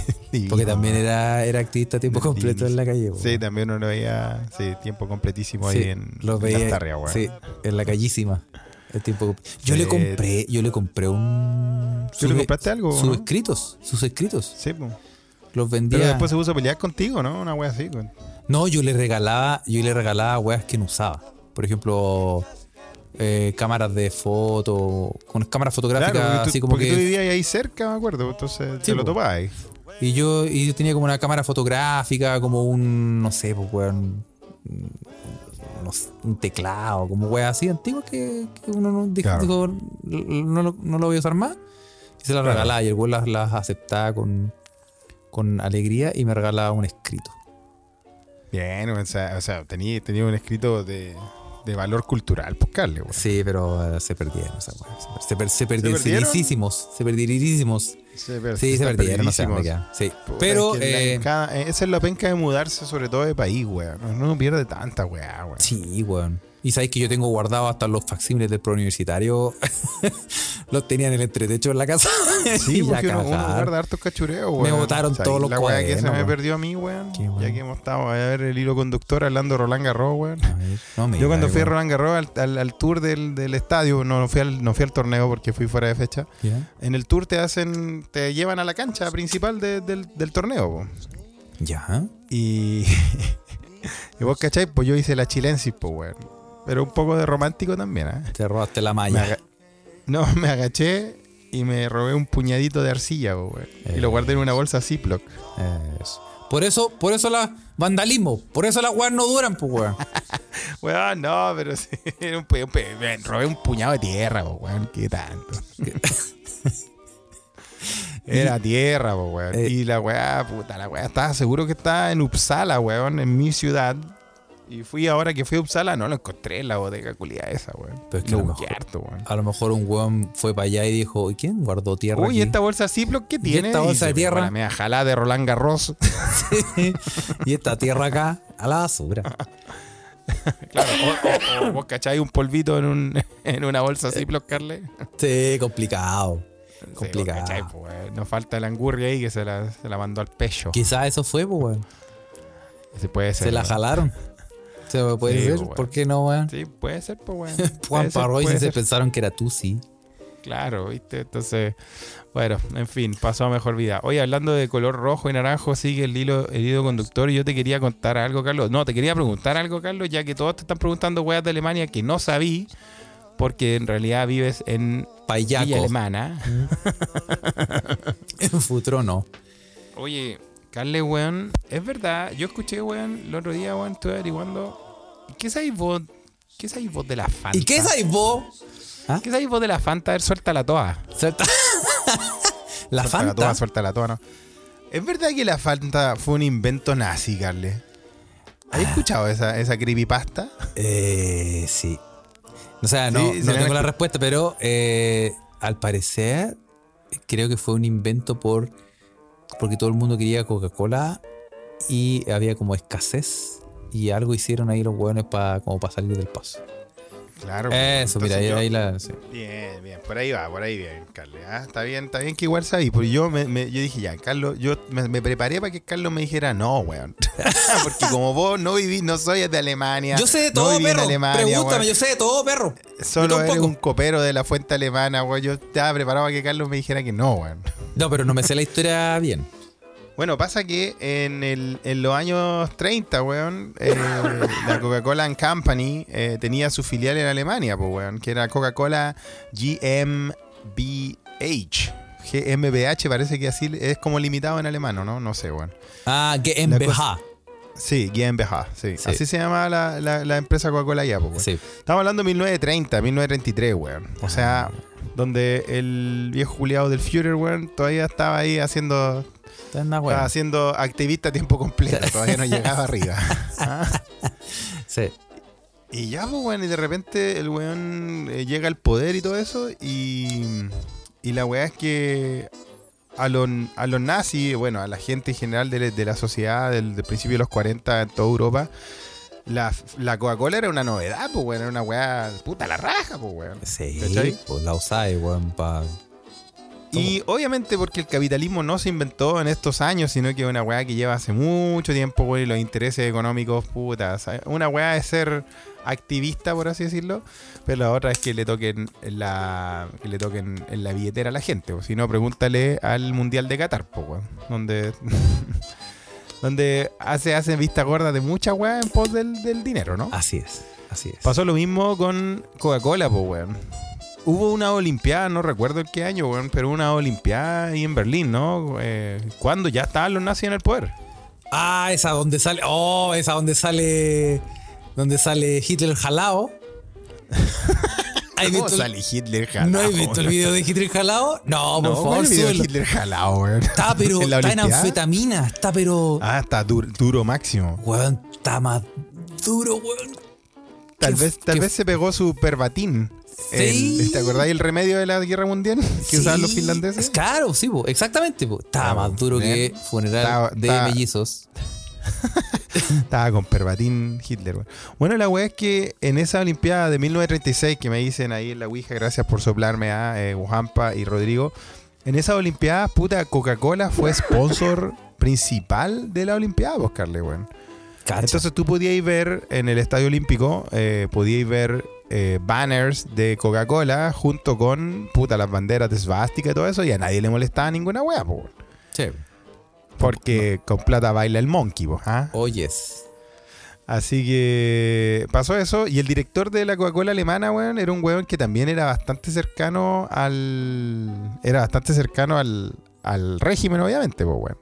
Porque también era, era activista a tiempo completo en la calle. Sí, también uno lo veía, sí, tiempo completísimo Sí, ahí en, los veía. Sí, en la callísima. El tiempo. Yo Sí. le compré, yo le compré un. ¿Tú le compraste algo, Sus no? escritos, sus escritos. Sí, po. Los vendía. Pero después se puso a pelear contigo, ¿no? Una wea así, weón. No, yo le regalaba, yo le regalaba weas que no usaba. Por ejemplo, eh, cámaras de foto, con cámaras fotográficas, Claro, porque tú, así como porque que. tú vivías ahí cerca, me acuerdo, entonces Sí, te lo topabas ahí. Y yo, y yo tenía como una cámara fotográfica, como un, no sé, pues, weón, no un teclado, como weón así antiguo que, que uno no dijo, Claro. dijo, no, lo- no lo voy a usar más. Y se las Claro. regalaba y el weón las, las aceptaba con, con alegría y me regalaba un escrito. Bien, o sea, o sea tenía, tenía un escrito de, de valor cultural, pues, Carles, weón. Sí, pero eh, se perdieron esa weón. Se, per- se, per- se perdieron? se perdierísimos. Se per- Sí, se perdieron, no sé. Sí. Puta, Pero, es que la- eh, cada- esa es la penca de mudarse, sobre todo de país, weón. Uno pierde tanta weá, weón. Sí, weón. Y sabéis que yo tengo guardado hasta los facsímiles del preuniversitario. los tenía en el entretecho en la casa. Sí, porque uno, guarda hartos cachureos, Me weón. botaron ¿Sabes todos los La weá que se me weón. perdió a mí, weón. Ya weón. que hemos estado a ver el hilo conductor hablando de Roland Garros, weón. No me Yo cuando fui a weón. Roland Garros al, al- al tour del, del estadio, no, no fui al, no fui al torneo porque fui fuera de fecha. En el tour te hacen, te llevan a la cancha principal de- del, del torneo, po. ¿Ya? Y, y vos cachai, pues yo hice la chilensis, pues, weón. Pero un poco de romántico también, ¿eh? Te robaste la malla. No, me agaché y me robé un puñadito de arcilla, weón. Y lo guardé en una bolsa Ziploc. Eso. Por eso, por eso la vandalismo. Por eso las weas no duran, pues weón. Weón, no, pero sí, un, un robé un puñado de tierra, weón. ¿Qué tanto? Era tierra, weón. Eh. Y la weá, puta, la weá estaba seguro que estaba en Uppsala, weón, en mi ciudad. Y fui ahora que fui a Uppsala, no lo encontré en la bodega culiada esa, weón. Pero es que Lo a lo mejor- harto, weón. A lo mejor un weón fue para allá y dijo, ¿y quién guardó tierra? Uy, aquí?" esta bolsa Ziploc, ¿qué tiene? esta bolsa Y de tierra? Me jalá de Roland Garros. y esta tierra acá, a la basura. claro, o, o- o vos cacháis un polvito en, un, en una bolsa Ziploc, Carle. Sí, complicado. Sí, Complicado. cachai, pues. Nos falta la angurria ahí que se la, se la mandó al pecho. Quizás eso fue, pues weón. Se puede ser. Se la ¿no? jalaron. Se puede Sí, ser. pues, weón. ¿Por qué no, weón? Sí, puede ser, pues, weón. Juan Parroy se ser. pensaron que era tú, sí. Claro, ¿viste? Entonces, bueno, en fin, pasó a mejor vida. Oye, hablando de color rojo y naranjo, sigue el hilo, el hilo conductor y yo te quería contar algo, Carlos. No, te quería preguntar algo, Carlos, ya que todos te están preguntando weas de Alemania que no sabí, porque en realidad vives en Villa Payaco. Alemana. En futuro no. Oye, Carles, weón, es verdad, yo escuché, weón, el otro día, weón, estuve averiguando. ¿Qué sabéis vos? ¿Qué sabéis vos de la Fanta? ¿Y qué sabes vos? ¿Qué sabéis vos de la Fanta? A ver, suelta la toa. Suelta- La Suelta la toa, Fanta. suelta la toa, ¿no? ¿Es verdad que la Fanta fue un invento nazi, Carles? Ah. ¿Has escuchado esa, esa creepypasta? Eh, sí. O sea, no, Sí, no la tengo la respuesta, pero eh, al parecer creo que fue un invento por porque todo el mundo quería Coca-Cola y había como escasez y algo hicieron ahí los hueones para como para salir del paso. Claro. Eso, mira, ahí, entonces yo- ahí la. sí. Bien, bien, por ahí va, por ahí bien, Carlos. Ah, está bien, está bien que igual sabí. Porque yo, me, me- yo dije, ya, Carlos, yo me, me preparé para que Carlos me dijera, no, weón. porque como vos no vivís, no soy de Alemania. Yo sé de no todo, en perro. Alemania, Pregúntame, weón. yo sé de todo, perro. Solo eres un copero de la fuente alemana, weón. Yo estaba preparado para que Carlos me dijera que no, weón. No, pero no me sé la historia bien. Bueno, pasa que en, el, en los años 30, weón, eh, la Coca-Cola Company eh, tenía su filial en Alemania, pues, weón, que era Coca-Cola GmbH, GmbH. Parece que así es como limitado en alemán, ¿no? No sé, weón. Ah, GmbH. Sí, GmbH, sí. Sí. Así se llama la, la- la empresa Coca-Cola ya, pues, weón. Sí. Estamos hablando de 1930, 1933, weón. O sea, donde el viejo juliado del Führer, weón, todavía estaba ahí haciendo, Está en estaba haciendo activista a tiempo completo. Todavía no llegaba arriba. Ah. Sí. Y ya, pues, weón, y de repente el weón eh, llega al poder y todo eso. Y, y la weá es que a los, a los nazis, bueno, a la gente en general de, de la sociedad del, del principio de los 40 en toda Europa, la, la Coca-Cola era una novedad, pues, weón, era una weá puta la raja, pues, weón. Sí. ¿Cachai? Pues la usáis, weón, pa. Y obviamente porque el capitalismo no se inventó en estos años, sino que es una weá que lleva hace mucho tiempo, güey, y los intereses económicos, puta. ¿sabes? Una weá es ser activista, por así decirlo, pero la otra es que le toquen en la, que le toquen en la billetera a la gente. O si no, pregúntale al Mundial de Qatar, po, weón, donde, donde hace, hacen vista gorda de mucha weá en pos del, del dinero, ¿no? Así es. Así es. Pasó lo mismo con Coca-Cola, pues, weón. Hubo una Olimpiada, no recuerdo en qué año, weón, pero una Olimpiada ahí en Berlín, ¿no? Eh, cuando ya estaban los nazis en el poder. Ah, esa donde sale. Oh, esa donde sale. Donde sale Hitler jalao. ¿Has ¿Cómo visto el- sale Hitler jalao? ¿No has visto el video de Hitler jalao? No, por No, favor, ¿cuál video de. Hitler jalao, weón. Está, pero ¿En está en anfetamina. Está, pero. Ah, está duro, duro máximo. Weón, está más duro, weón. Tal Qué- vez, tal qué- vez se pegó su perbatín. Sí. El- ¿Te acordáis el remedio de la guerra mundial que usaban los finlandeses? Claro, sí, po, exactamente. po. Ah, más duro bien. que funeral de mellizos. Estaba con perbatín Hitler. weón. Bueno, la weá es que en esa Olimpiada de 1936 que me dicen ahí en la Ouija, gracias por soplarme a eh, Guajampa y Rodrigo. En esa Olimpiada, puta, Coca-Cola fue sponsor principal de la Olimpiada, vos, Carle, weón. Entonces tú podíais ver en el Estadio Olímpico, eh, podíais ver eh, banners de Coca-Cola junto con, puta, las banderas de svástica y todo eso, y a nadie le molestaba ninguna weá, po. Sí. Porque con plata baila el monkey, po, ¿ah? Oh, yes. Así que pasó eso. Y el director de la Coca-Cola alemana, weón, era un weón que también era bastante cercano al. Era bastante cercano al, al régimen, obviamente, pues, weón.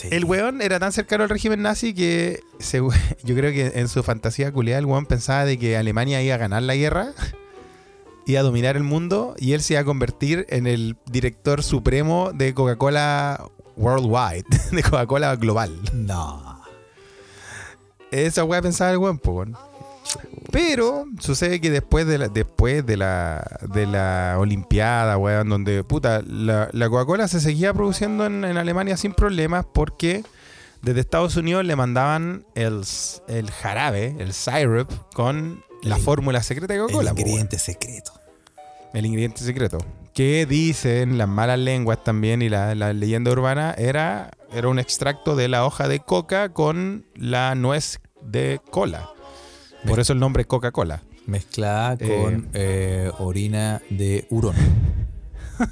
Sí. El weón era tan cercano al régimen nazi que se- yo creo que en su fantasía culiada el weón pensaba de que Alemania iba a ganar la guerra, iba a dominar el mundo y él se iba a convertir en el director supremo de Coca-Cola Worldwide, de Coca-Cola Global. No. Esa weá pensaba el weón, po, weón. Pero sucede que después de la, después de la, de la Olimpiada, weón, donde puta, la, la Coca-Cola se seguía produciendo en, en Alemania sin problemas porque desde Estados Unidos le mandaban el, el jarabe, el syrup, con la El- fórmula secreta de El Coca-Cola. po, weón. ingrediente secreto. El ingrediente secreto. Que dicen las malas lenguas también y la, la leyenda urbana era, era un extracto de la hoja de coca con la nuez de cola. Por eso el nombre Coca-Cola. Mezclada Eh. con eh, orina de hurón.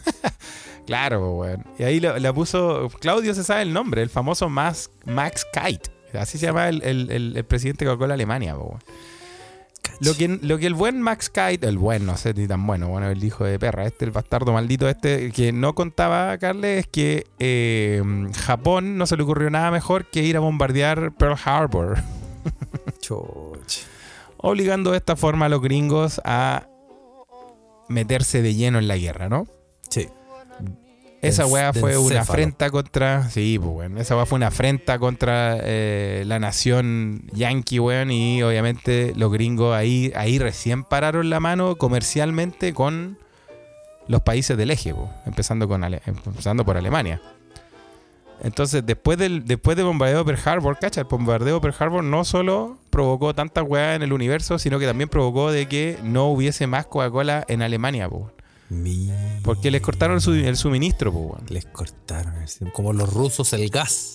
Claro, weón. Y ahí la, la puso. Claudio se sabe el nombre, el famoso Max, Max Kite. Así se llama el, el- el- el presidente de Coca-Cola Alemania, weón. Lo que, lo que el buen Max Kite, el buen, no sé ni tan bueno, bueno, el hijo de perra, este, el bastardo maldito este, que no contaba, Carle, es que eh, Japón no se le ocurrió nada mejor que ir a bombardear Pearl Harbor. obligando de esta forma a los gringos a meterse de lleno en la guerra, ¿no? Sí. Esa weá fue una afrenta contra. Sí, pues, weón. Esa weá fue una afrenta contra eh, la nación yankee, weón. Y obviamente los gringos ahí, ahí recién pararon la mano comercialmente con los países del eje, po, empezando, con Ale- empezando por Alemania. Entonces, después del, después del bombardeo de Pearl Harbor, cacha, el bombardeo de Pearl Harbor no solo provocó tantas weas en el universo, sino que también provocó de que no hubiese más Coca-Cola en Alemania, po, Mi- porque les cortaron el, su- el suministro, po, weón. Les cortaron. el- Como los rusos el gas.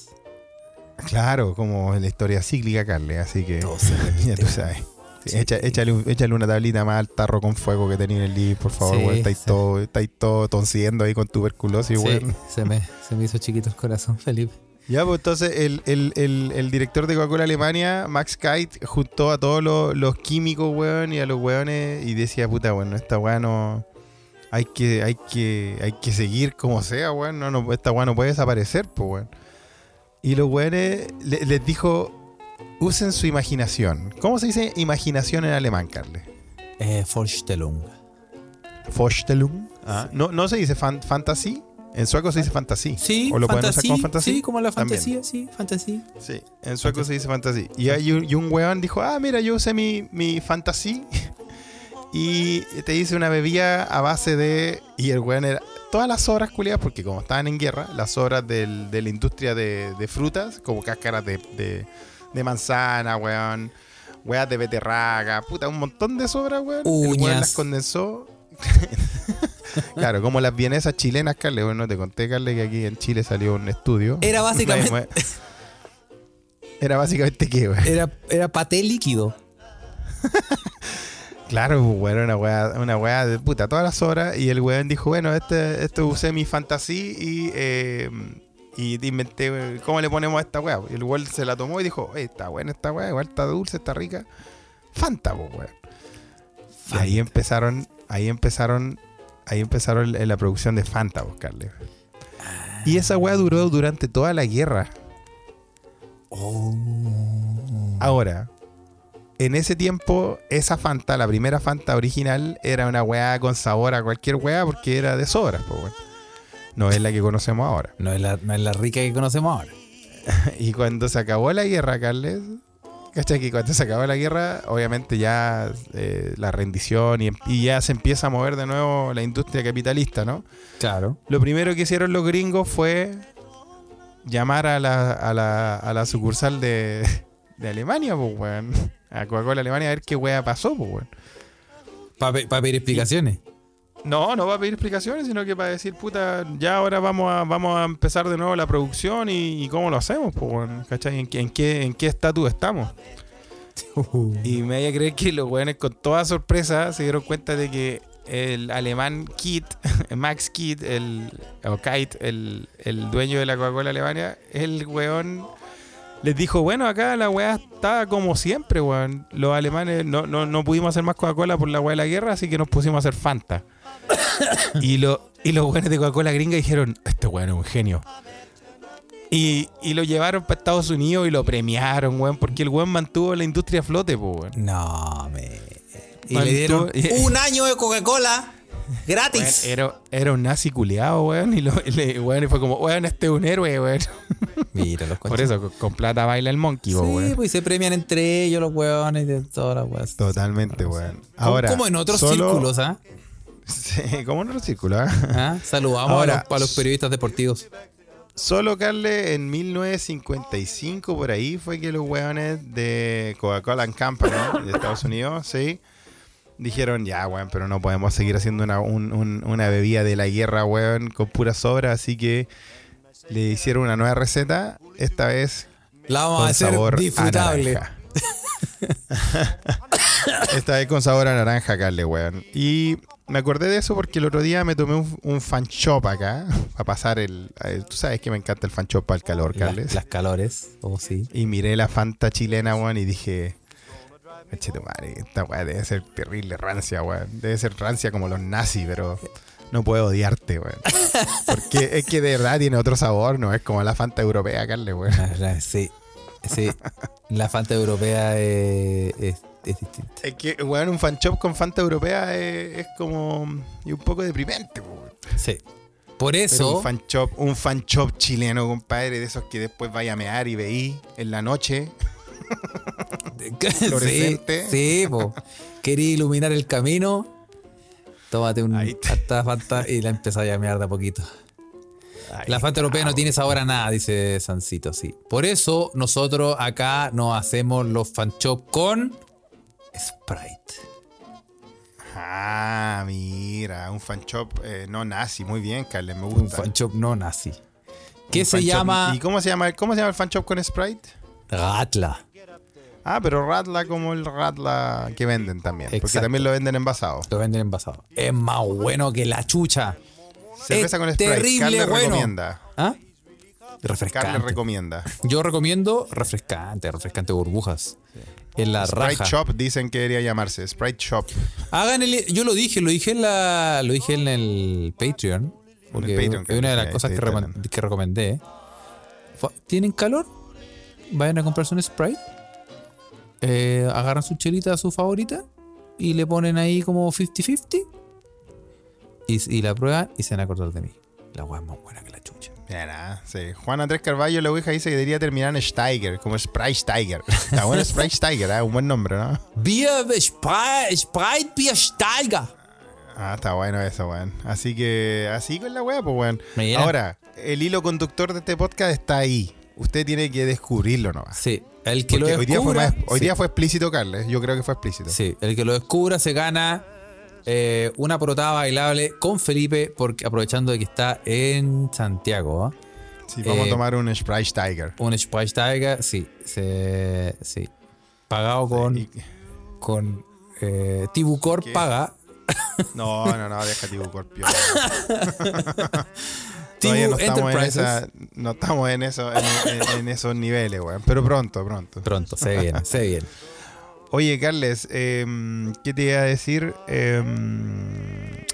Claro, como la historia cíclica, Carle, así que Todo se repite. ya tú sabes. Sí, echa- échale, un- échale una tablita más al tarro con fuego que tenía en el libro, por favor, Sí, weón. Estáis sí. todo, estáis todo tonciendo ahí con tuberculosis, weón. se me, se me hizo chiquito el corazón, Felipe. Ya, pues entonces el, el- el- el director de Coca-Cola Alemania, Max Kite, juntó a todos los, los químicos, weón, y a los weones y decía, puta, bueno, esta weá no... hay que, hay que, hay que seguir como sea, weón. No, no, esta weá no puede desaparecer, pues, weón. Y los weones le- les dijo, usen su imaginación. ¿Cómo se dice imaginación en alemán, Carles? Eh, Vorstellung. Vorstellung. Ah, no, no se dice fan- fantasy. En sueco se dice fantasy. Sí, ¿O lo pueden usar fantasía, como fantasy? Sí, como la También. fantasía, sí, fantasía. Sí, en sueco se dice fantasy. Y, hay un, y un weón dijo, ah, mira, yo usé mi, mi fantasy. y te hice una bebida a base de... Y el weón era... Todas las obras culiadas, porque como estaban en guerra, las obras del- de la industria de, de frutas, como cáscaras de, de, de manzana, weón, weas de beterraga, puta, un montón de sobras, weón. El weón Uñas. las condensó. claro, como las vienesas chilenas, Carle. Bueno, te conté, Carle, que aquí en Chile salió un estudio. Era básicamente- Era básicamente qué, weón. Era, era paté líquido. Claro, pues, weón, una weá, una weá de puta, todas las horas. Y el weón dijo, bueno, este, esto usé mi fantasy y, eh, y inventé cómo le ponemos a esta weá. Y el weón se la tomó y dijo, "Oye, está buena esta weá, igual está dulce, está rica. Fanta, pues, weón. Ahí empezaron, ahí empezaron, ahí empezaron la producción de Fanta, pues, Carles. Y esa weá duró durante toda la guerra. Oh. Ahora, en ese tiempo, esa Fanta, la primera Fanta original, era una weá con sabor a cualquier weá porque era de sobras, pues weón. No es la que conocemos ahora. No es, la, no es la rica que conocemos ahora. Y cuando se acabó la guerra, Carles, ¿cachai? Que cuando se acabó la guerra, obviamente ya eh, la rendición y, y ya se empieza a mover de nuevo la industria capitalista, ¿no? Claro. Lo primero que hicieron los gringos fue llamar a la, a la, a la sucursal de, de Alemania, pues, weón. A Coca-Cola Alemania a ver qué weá pasó, pues, weón. Para pedir explicaciones. No, no va a pedir explicaciones, sino que para decir, puta, ya ahora vamos a, vamos a empezar de nuevo la producción y, y cómo lo hacemos, pues. ¿Cachai? ¿En, qué- en qué en qué estatus estamos? Y me voy a creer que los weones con toda sorpresa se dieron cuenta de que el alemán Kit, Max Kit, el, o Kite, el, el dueño de la Coca-Cola Alemania, el weón les dijo, bueno, acá la weá está como siempre, weón. Los alemanes no, no, no pudimos hacer más Coca-Cola por la weá de la guerra, así que nos pusimos a hacer Fanta. Y, lo, y los weones de Coca-Cola gringa dijeron, este weón es un genio. Y, y lo llevaron para Estados Unidos y lo premiaron, weón, porque el weón mantuvo la industria a flote, pues, weón. No, me. Y Mantuvo- le dieron un año de Coca-Cola Weón, gratis. era, era un nazi culeado, weón. Y, lo, le- weón, y fue como, weón, este es un héroe, weón. Mira los Por eso, con, con plata baila el monkey, Sí, po, weón. pues y se premian entre ellos los weones de todas las weas. Totalmente, weón. Como- Ahora, como en otros solo- círculos, ¿ah? Sí, círculo, ¿ah? ¿Ah? Saludamos Ahora- a, los, a los periodistas deportivos. Solo, Carle, en 1955, por ahí, fue que los weones de Coca-Cola and Company de Estados Unidos, sí, dijeron, ya, weón, pero no podemos seguir haciendo una, un- un- una bebida de la guerra, weón, con pura sobra, así que le hicieron una nueva receta, esta vez La vamos con a hacer sabor a disfrutable. naranja. Esta vez con sabor a naranja, Carle, weón. Y me acordé de eso porque el otro día me tomé un, un fan shop acá, para pasar el... eh, Tú sabes que me encanta el fan shop para el calor, Carles. las calores, o sí. Y miré la Fanta chilena, weón, y dije... Madre, esta weá debe ser terrible rancia, weón. Debe ser rancia como los nazis, pero no puedo odiarte, weón. Porque es que de verdad tiene otro sabor, no es como la Fanta europea, Carles, weón. Sí, sí. La Fanta europea es, es- es distinta. Es que, weón, un fan shop con Fanta europea es, es como. y un poco deprimente, weón. Sí. Por Pero eso, un fan shop, un fan shop chileno, compadre, de esos que después vaya a mear y veí en la noche. sí, fluorescente. sí, po. Quería iluminar el camino. Tómate un hasta Fanta y la empezás a llamear de a poquito. La Fanta europea no tiene sabor a nada, dice Sancito, sí. Por eso nosotros acá nos hacemos los fan shop con Sprite. Ah, mira, un fan shop eh, no nazi, muy bien, Carles, me Un gusta. fan shop no nazi. ¿Qué Un se shop- llama? ¿Y cómo se llama, cómo se llama el fan shop con Sprite? Ratla. Ah, pero Radla como el Radla que venden también. Porque también lo venden envasado. Lo venden envasado. Es más bueno que la chucha. Cerveza Es con Sprite. terrible Carles bueno. recomienda. ¿Ah? Refrescante. Carles recomienda. Yo recomiendo refrescante, refrescante burbujas. En la Sprite raja. Shop dicen que debería llamarse. Sprite Shop. Hagan el. Yo lo dije, lo dije en la. Lo dije en el Patreon. Porque Patreon, es una de las cosas que, recomendé. ¿Tienen calor? Vayan a comprarse un Sprite. eh, agarran su chelita, su favorita. Y le ponen ahí como 50-50. Y, y la prueban y se van a acordar de mí. La hueá es más buena que la chucha. Mira, sí. Juan Andrés Carballo, la Ouija, dice que debería terminar en Steiger, como Sprite Steiger. Está bueno Sprite Steiger, ¿eh? un buen nombre, ¿no? Bier, Sprite, Sprite, Bier Steiger. Ah, está bueno eso, weón. Así que, así con la weá, pues, weón. Ahora, el hilo conductor de este podcast está ahí. Usted tiene que descubrirlo nomás. Sí, el que lo Porque hoy, día fue descubra. más- hoy sí. día fue explícito, Carles. Yo creo que fue explícito. Sí, el que lo descubra se gana eh, una porotada bailable con Felipe, porque aprovechando de que está en Santiago. ¿ah? Sí, vamos Eh, a tomar un Sprite Steiger. Un Sprite Tiger, sí, se- sí. Pagado con, Y- con eh, Tibucor ¿Qué? paga. No, no, no, deja Tibu Corpio. Tibu Todavía no estamos, en Enterprises. esa, no estamos en, eso, en, en- en esos niveles, weón. Pero pronto, pronto. Pronto, se viene, se viene. Oye, Carles, em, ¿qué te iba a decir? Em,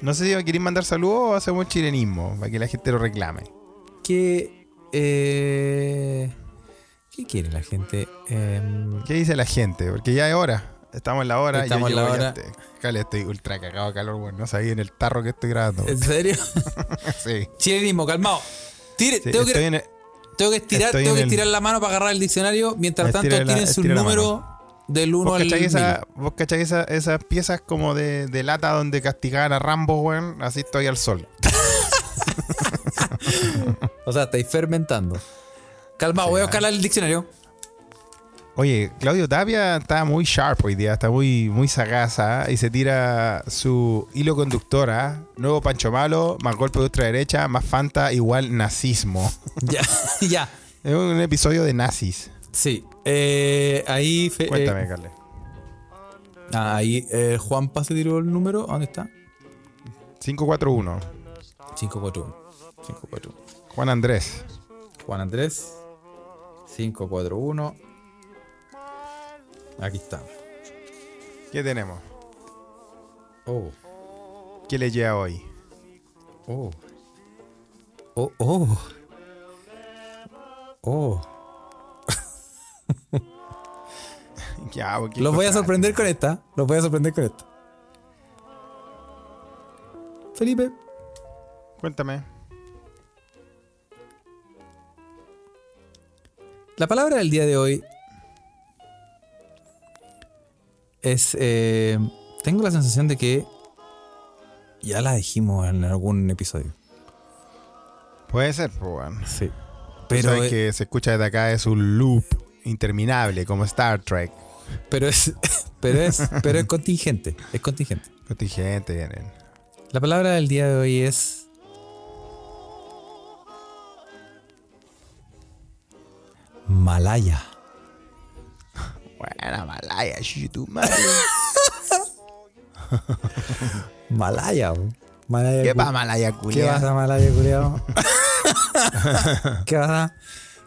no sé si queréis mandar saludos o hacemos chilenismo para que la gente lo reclame. ¿Qué, eh, ¿Qué quiere la gente? Em, ¿Qué dice la gente? Porque ya es hora. Estamos en la hora. Estamos yo en la hora. Carles, estoy ultra cagado de calor, weón. No sabía en el tarro que estoy grabando. ¿En serio? sí. Chilenismo, calmado. Tire, sí, tengo, que, en el- tengo que estirar, tengo en que el- estirar la mano para agarrar el diccionario. Mientras tanto, la- estira la número del 1 ¿Vos al cachai, 1000. esa- vos cachai esa- esas piezas como de, de lata donde castigaban a Rambo, weón? Así estoy al sol. O sea, estáis fermentando. Calmado, Sí, voy a ah. buscar el diccionario. Oye, Claudio Tapia está muy sharp hoy día, está muy, muy sagaz ¿ah? y se tira su hilo conductor. ¿ah? Nuevo Pancho Malo, más golpe de ultraderecha, más Fanta, igual nazismo. ya, ya. Es un episodio de nazis. Sí. Eh, ahí. fe- Cuéntame, eh, Carles. ah, ahí eh, Juan Paz se tiró el número. ¿Dónde está? 541. 541. 541. Juan Andrés. Juan Andrés. 541. Aquí está. ¿Qué tenemos? Oh. ¿Qué le llega hoy? Oh. Oh, oh. Oh. Ya, ¿qué Los voy a sorprender con esta. Los voy a sorprender con esta. Felipe. Cuéntame. La palabra del día de hoy es. eh, tengo la sensación de que ya la dijimos en algún episodio. Puede ser, pues. Sí. Pero Pero, eh, que se escucha desde acá es un loop interminable, como Star Trek. Pero es. Pero es. Pero es contingente. Es contingente. Contingente, vienen. La palabra del día de hoy es. Malaya. Buena Malaya, tu. Malaya, bro. Malaya. ¿Qué cu- pa' Malaya, ¿Qué culiao? pasa, Malaya, culiao? ¿Qué pasa?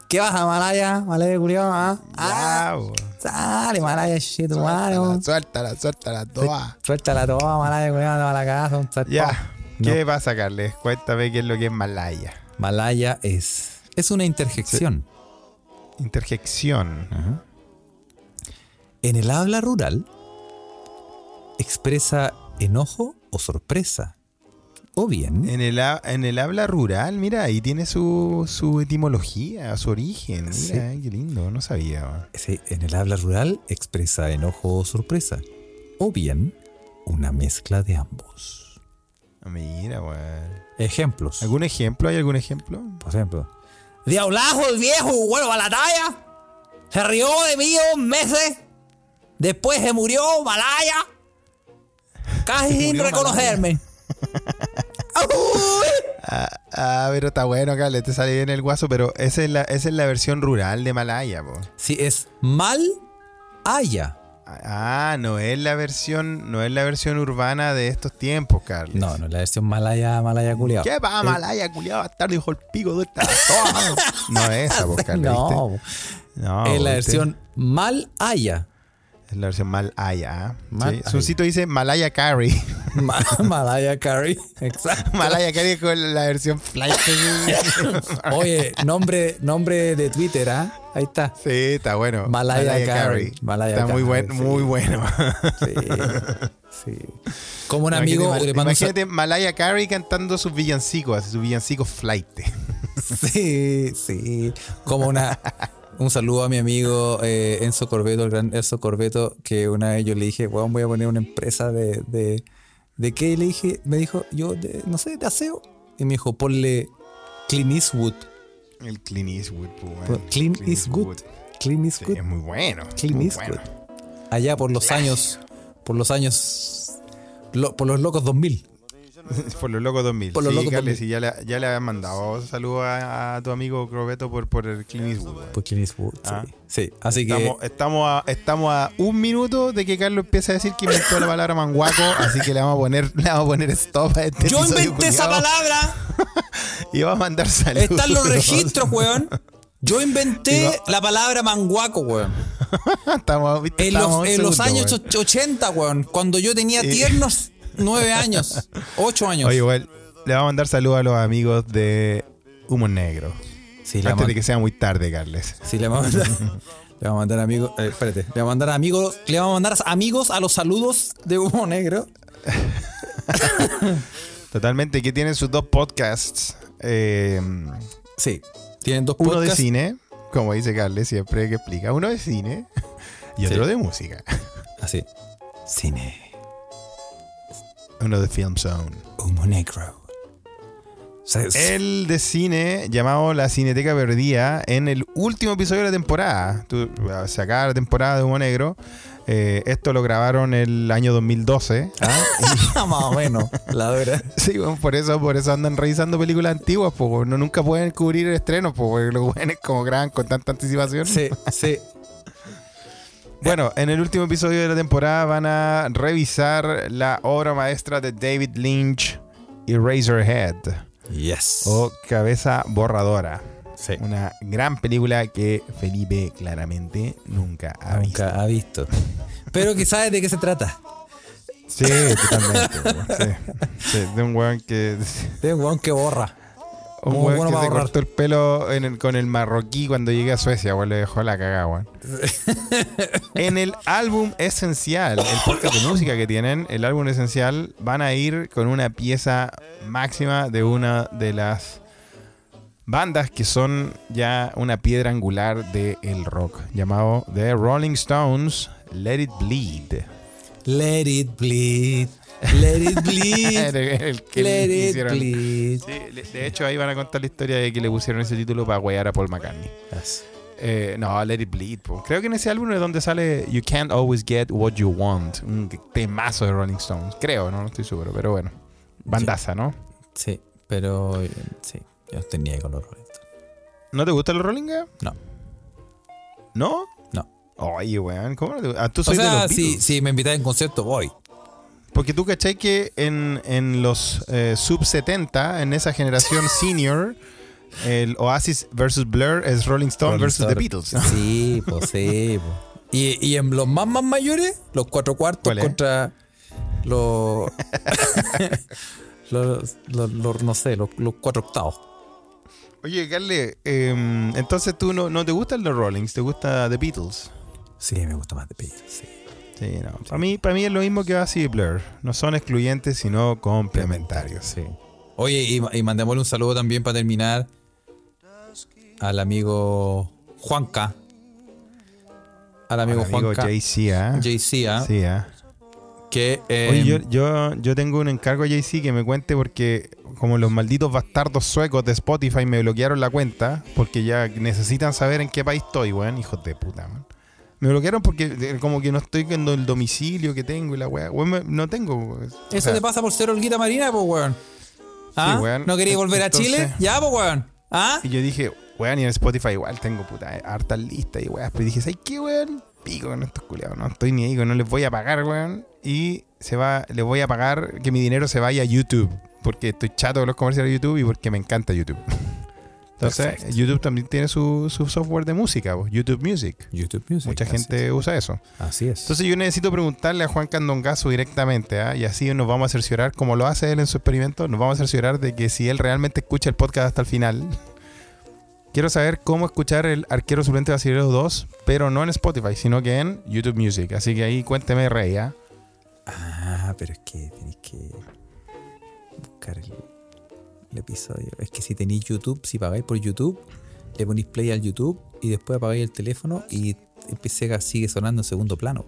¿Qué pasa, Malaya? Malaya, culiao, ¿ah? Ya, bo. Sale, Malaya, shit, bro. Suéltala, suéltala, toda. Suéltala toda, Malaya, va a la casa, un. Ya. ¿Qué pasa, Carles? Cuéntame qué es lo que es Malaya. Malaya es. Es una interjección. Interjección. Ajá. En el habla rural, expresa enojo o sorpresa. O bien, En el, en el habla rural, mira, ahí tiene su, su etimología, su origen. Mira, Sí. ay, qué lindo, no sabía. sí, en el habla rural expresa enojo o sorpresa. O bien, una mezcla de ambos. Mira, weón. Ejemplos. ¿Algún ejemplo? ¿Hay algún ejemplo? Por ejemplo, Diablajo el viejo, bueno, a la talla. Se rió de mí dos meses. Después se murió Malaya. Casi sin reconocerme. Ah, ah, pero está bueno, Carles, te sale bien el guaso, pero esa es la, esa es la versión rural de Malaya, po. Sí, es mal haya. Ah, no es la versión, no es la versión urbana de estos tiempos, Carlos. No, no, la versión malaya, malaya culiao. ¿Qué va, Malaya, culiado? Bastardo, hijo el pico de esta. no es esa, pues, Carlos. No, ¿viste? No, es la ¿viste? versión malaya. Es la versión Malaya. Mal- Sí. Suncito dice Malaya Carey. Ma- malaya Carey. Exacto. Malaya Carey con la versión flight. Oye, nombre, nombre de Twitter, ¿ah? Ahí está. Sí, está bueno. Malaya Carey. Malaya está muy, Carey, buen, sí. muy bueno. Sí. sí. Como un amigo Imagínate, mando un imagínate Malaya Carey cantando sus villancicos, sus villancicos flight. Sí, sí. Como una. Un saludo a mi amigo eh, Enzo Corbeto, el gran Enzo Corbeto, que una vez yo le dije, weón, voy a poner una empresa de. ¿De, ¿de qué? Le dije, me dijo, yo, de, no sé, de aseo. Y me dijo, ponle Clean Eastwood. El Clint Eastwood, pues, bueno. Clean Clint Eastwood. Clean Sí, Eastwood. es muy bueno. Muy Eastwood. bueno. Allá por los años. Por los años. lo- por los locos 2000. Por los locos 2000. Por los sí, locos Carles, 2000. sí, ya le, ya le habían mandado saludos a, a tu amigo Crobeto por, por el Clint Eastwood. Por Clint Eastwood, sí. Ah. Sí, así que. Estamos, estamos, a, estamos a un minuto de que Carlos empiece a decir que inventó la palabra manguaco, así que le vamos a poner, le vamos a poner stop a este Yo inventé esa palabra. Y va a mandar saludos. Están los registros, weón. Yo inventé la palabra manguaco, weón. estamos, ¿viste? En los, en los años weón. och- 80, weón. Cuando yo tenía Y- tiernos nueve años. Ocho años. Oye, igual, le vamos a mandar saludos a los amigos de Humo Negro. sí, Antes de que sea muy tarde, Carles. sí, le vamos a mandar. Le vamos a mandar amigos. eh, espérate. Le vamos a mandar amigos. Le vamos a mandar amigos a los saludos de Humo Negro. Totalmente, que tienen sus dos podcasts. eh, Sí. Tienen dos uno de podcasts. cine, como dice Carles siempre que explica. Uno de cine y otro Sí. de música. Así. Cine. Uno de Film Zone. Humo Negro. El de cine llamado La Cineteca Perdida en el último episodio de la temporada. Tú, se acaba la temporada de Humo Negro. Eh, esto lo grabaron el año 2012. ¿ah? Más o menos, la verdad. Sí, bueno, por eso, por eso andan revisando películas antiguas, pues no nunca pueden cubrir el estreno, pues porque los buenos como graban con tanta anticipación. Sí, sí. Bueno, en el último episodio de la temporada van a revisar la obra maestra de David Lynch, Eraserhead, Yes. o Cabeza Borradora. sí. Una gran película que Felipe claramente nunca ha visto. Nunca ha visto. Pero que sabe de qué se trata. Sí, totalmente. Sí, de un weón que... De un weón que borra. Un weón bueno que se ahorrar. cortó el pelo en el- con el marroquí cuando llegué a Suecia, weón, le dejó la cagada, weón. en el álbum esencial, el podcast de música que tienen, el álbum esencial, van a ir con una pieza máxima de una de las bandas que son ya una piedra angular del rock, llamado The Rolling Stones, Let It Bleed. Let it bleed. Let it bleed. El- que Let le it hicieron- bleed. Sí, de hecho ahí van a contar la historia de que le pusieron ese título para huear a Paul McCartney. Yes. Eh, no, Let It Bleed. po. Creo que en ese álbum es donde sale You Can't Always Get What You Want. Un temazo de Rolling Stones. Creo, no, no estoy seguro, pero bueno. Bandaza, ¿no? Sí, pero sí, yo tenía con los Rolling Stones. ¿No te gustan los Rolling? No, ¿No? no. Oye, weón, ¿cómo no te Ah, tú O soy de sea, los si, si me invitas en concierto, voy. Porque tú cachai que en, en los eh, sub 70, en esa generación senior, el Oasis versus Blur es Rolling Stone Rolling versus The. Beatles. Sí, pues sí. po. Y, y en los más más mayores, los cuatro cuartos contra los, los, los- los- no sé, los, cuatro octavos. Oye, Carle, em, entonces tú no, no te gustan los Rollings, te gusta The Beatles. Sí, me gusta más de Beatles, sí. Sí, no. Para mí, para mí es lo mismo que y Blur. No son excluyentes, sino complementarios. Sí. Oye, y, y mandémosle un saludo también para terminar al amigo Juanca. Al amigo, Al amigo Juanca. JC, ¿ah? JC. Sí, ¿ah? Que. eh, Oye, yo, yo, yo tengo un encargo a JC que me cuente porque como los malditos bastardos suecos de Spotify me bloquearon la cuenta porque ya necesitan saber en qué país estoy, weón. Hijos de puta, man. Me bloquearon porque como que no estoy viendo el domicilio que tengo y la weá. Weón, no tengo. weón. O Eso sea, te pasa por ser olguita marina, pues, weón. ¿Ah? weón. ¿No querías volver a Chile? Ya, pues, weón. ¿Ah? Y yo dije, weón, y en Spotify igual tengo puta, eh, hartas listas y weas. Pero dije, ¿sabes qué, weón? pico con estos culiados, no estoy ni ahí, no les voy a pagar, weón. Y se va, les voy a pagar que mi dinero se vaya a YouTube. Porque estoy chato de los comerciales de YouTube y porque me encanta YouTube. Entonces. YouTube también tiene su, su software de música, YouTube Music. YouTube Music. Mucha gente es. usa eso. Así es. Entonces yo necesito preguntarle a Juan Candongazo directamente, ¿ah? y así nos vamos a cerciorar, como lo hace él en su experimento, nos vamos a cerciorar de que si él realmente escucha el podcast hasta el final. Quiero saber cómo escuchar el Arquero Suplente Basilero 2, pero no en Spotify, sino que en YouTube Music. Así que ahí cuénteme, Rey, ¿ah? Ah, pero es que tenéis que buscar el, el episodio. Es que si tenéis YouTube, si pagáis por YouTube, le ponéis play al YouTube y después apagáis el teléfono y empieza sigue sonando en segundo plano.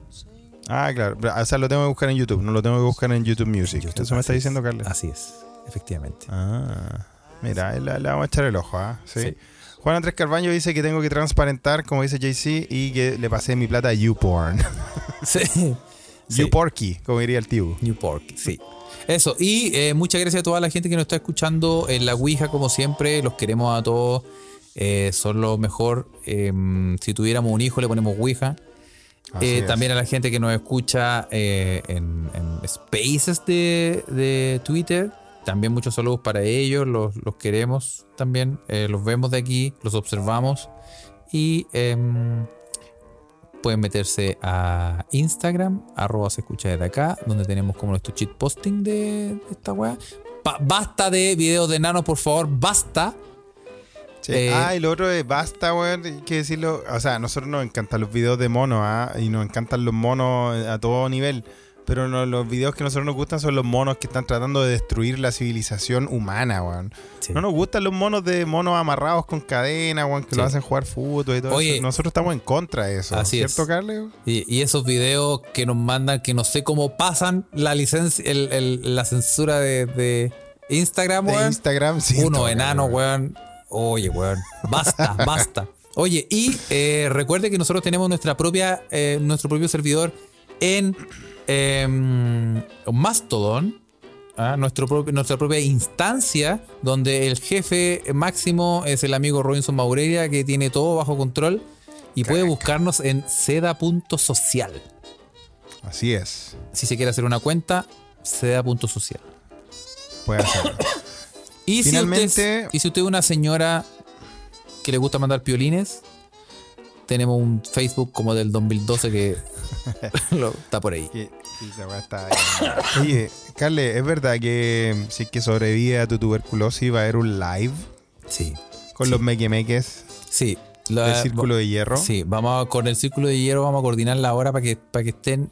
Ah, claro. O sea, lo tengo que buscar en YouTube, no lo tengo que buscar en YouTube Music. YouTube, Eso me está diciendo, es. Carles. Así es, efectivamente. Ah, mira, le, le vamos a echar el ojo, ¿ah? ¿Sí? Sí. Juan Andrés Carbaño dice que tengo que transparentar, como dice JC, y que le pasé mi plata a YouPorn. Sí. Sí. YouPorky, como diría el tío. New Pork, sí. Eso, y eh, muchas gracias a toda la gente que nos está escuchando en la Ouija, como siempre. Los queremos a todos. Eh, son lo mejor. Eh, si tuviéramos un hijo, le ponemos Ouija. Eh, también a la gente que nos escucha eh, en, en spaces de, de Twitter. También muchos saludos para ellos. Los, los queremos también. los vemos de aquí, los observamos. Y em, pueden meterse a Instagram, arroba se escucha desde acá, donde tenemos como nuestro cheat posting de, de esta weá. Basta de videos de nano, por favor, basta. Sí. Eh, ah, y lo otro es basta, weón. Hay que decirlo. O sea, a nosotros nos encantan los videos de monos, ¿ah? Y nos encantan los monos a todo nivel. Pero no- los videos que a nosotros nos gustan son los monos que están tratando de destruir la civilización humana, weón. Sí. No nos gustan los monos de monos amarrados con cadena, weón, que Sí. lo hacen jugar fútbol y todo Oye, eso. Nosotros estamos en contra de eso. así es. ¿Cierto, Carles? Y, y esos videos que nos mandan, que no sé cómo pasan la licencia, el- el- la censura de, de Instagram, De weón. Instagram, sí. Uno enano, weón. Oye, weón. Basta, basta. Oye, y eh, recuerde que nosotros tenemos nuestra propia, eh, nuestro propio servidor en em, Mastodon. ¿ah? Nuestro propio- nuestra propia instancia donde el jefe máximo es el amigo Robinson Maurelia que tiene todo bajo control y puede buscarnos en seda.social. Así es. Si se quiere hacer una cuenta, seda.social. Puede hacerlo. Y si, Finalmente- usted, y si usted es una señora que le gusta mandar piolines, tenemos un Facebook como del 2012 que lo- está por ahí. Que- que esa weá está ahí. Oye, Carle, ¿es verdad que si es que sobrevive a tu tuberculosis va a haber un live Sí. con Sí. los mequemeques Sí. la- del círculo de hierro? Sí, vamos a, con el círculo de hierro vamos a coordinar la hora para que, para que estén.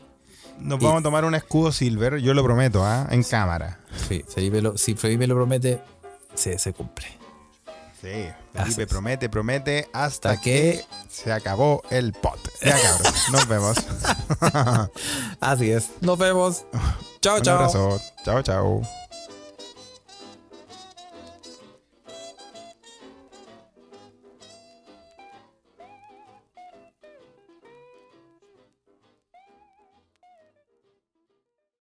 Nos Y- vamos a tomar un escudo silver, yo lo prometo, ¿ah? En cámara. Sí, Felipe lo, si Felipe lo promete, se, se cumple. Sí, Felipe promete, promete hasta Hasta que que- se acabó el pot. Ya cabrón, nos vemos. Así es. Nos vemos. Chao, Un chao. abrazo. Chao, chao.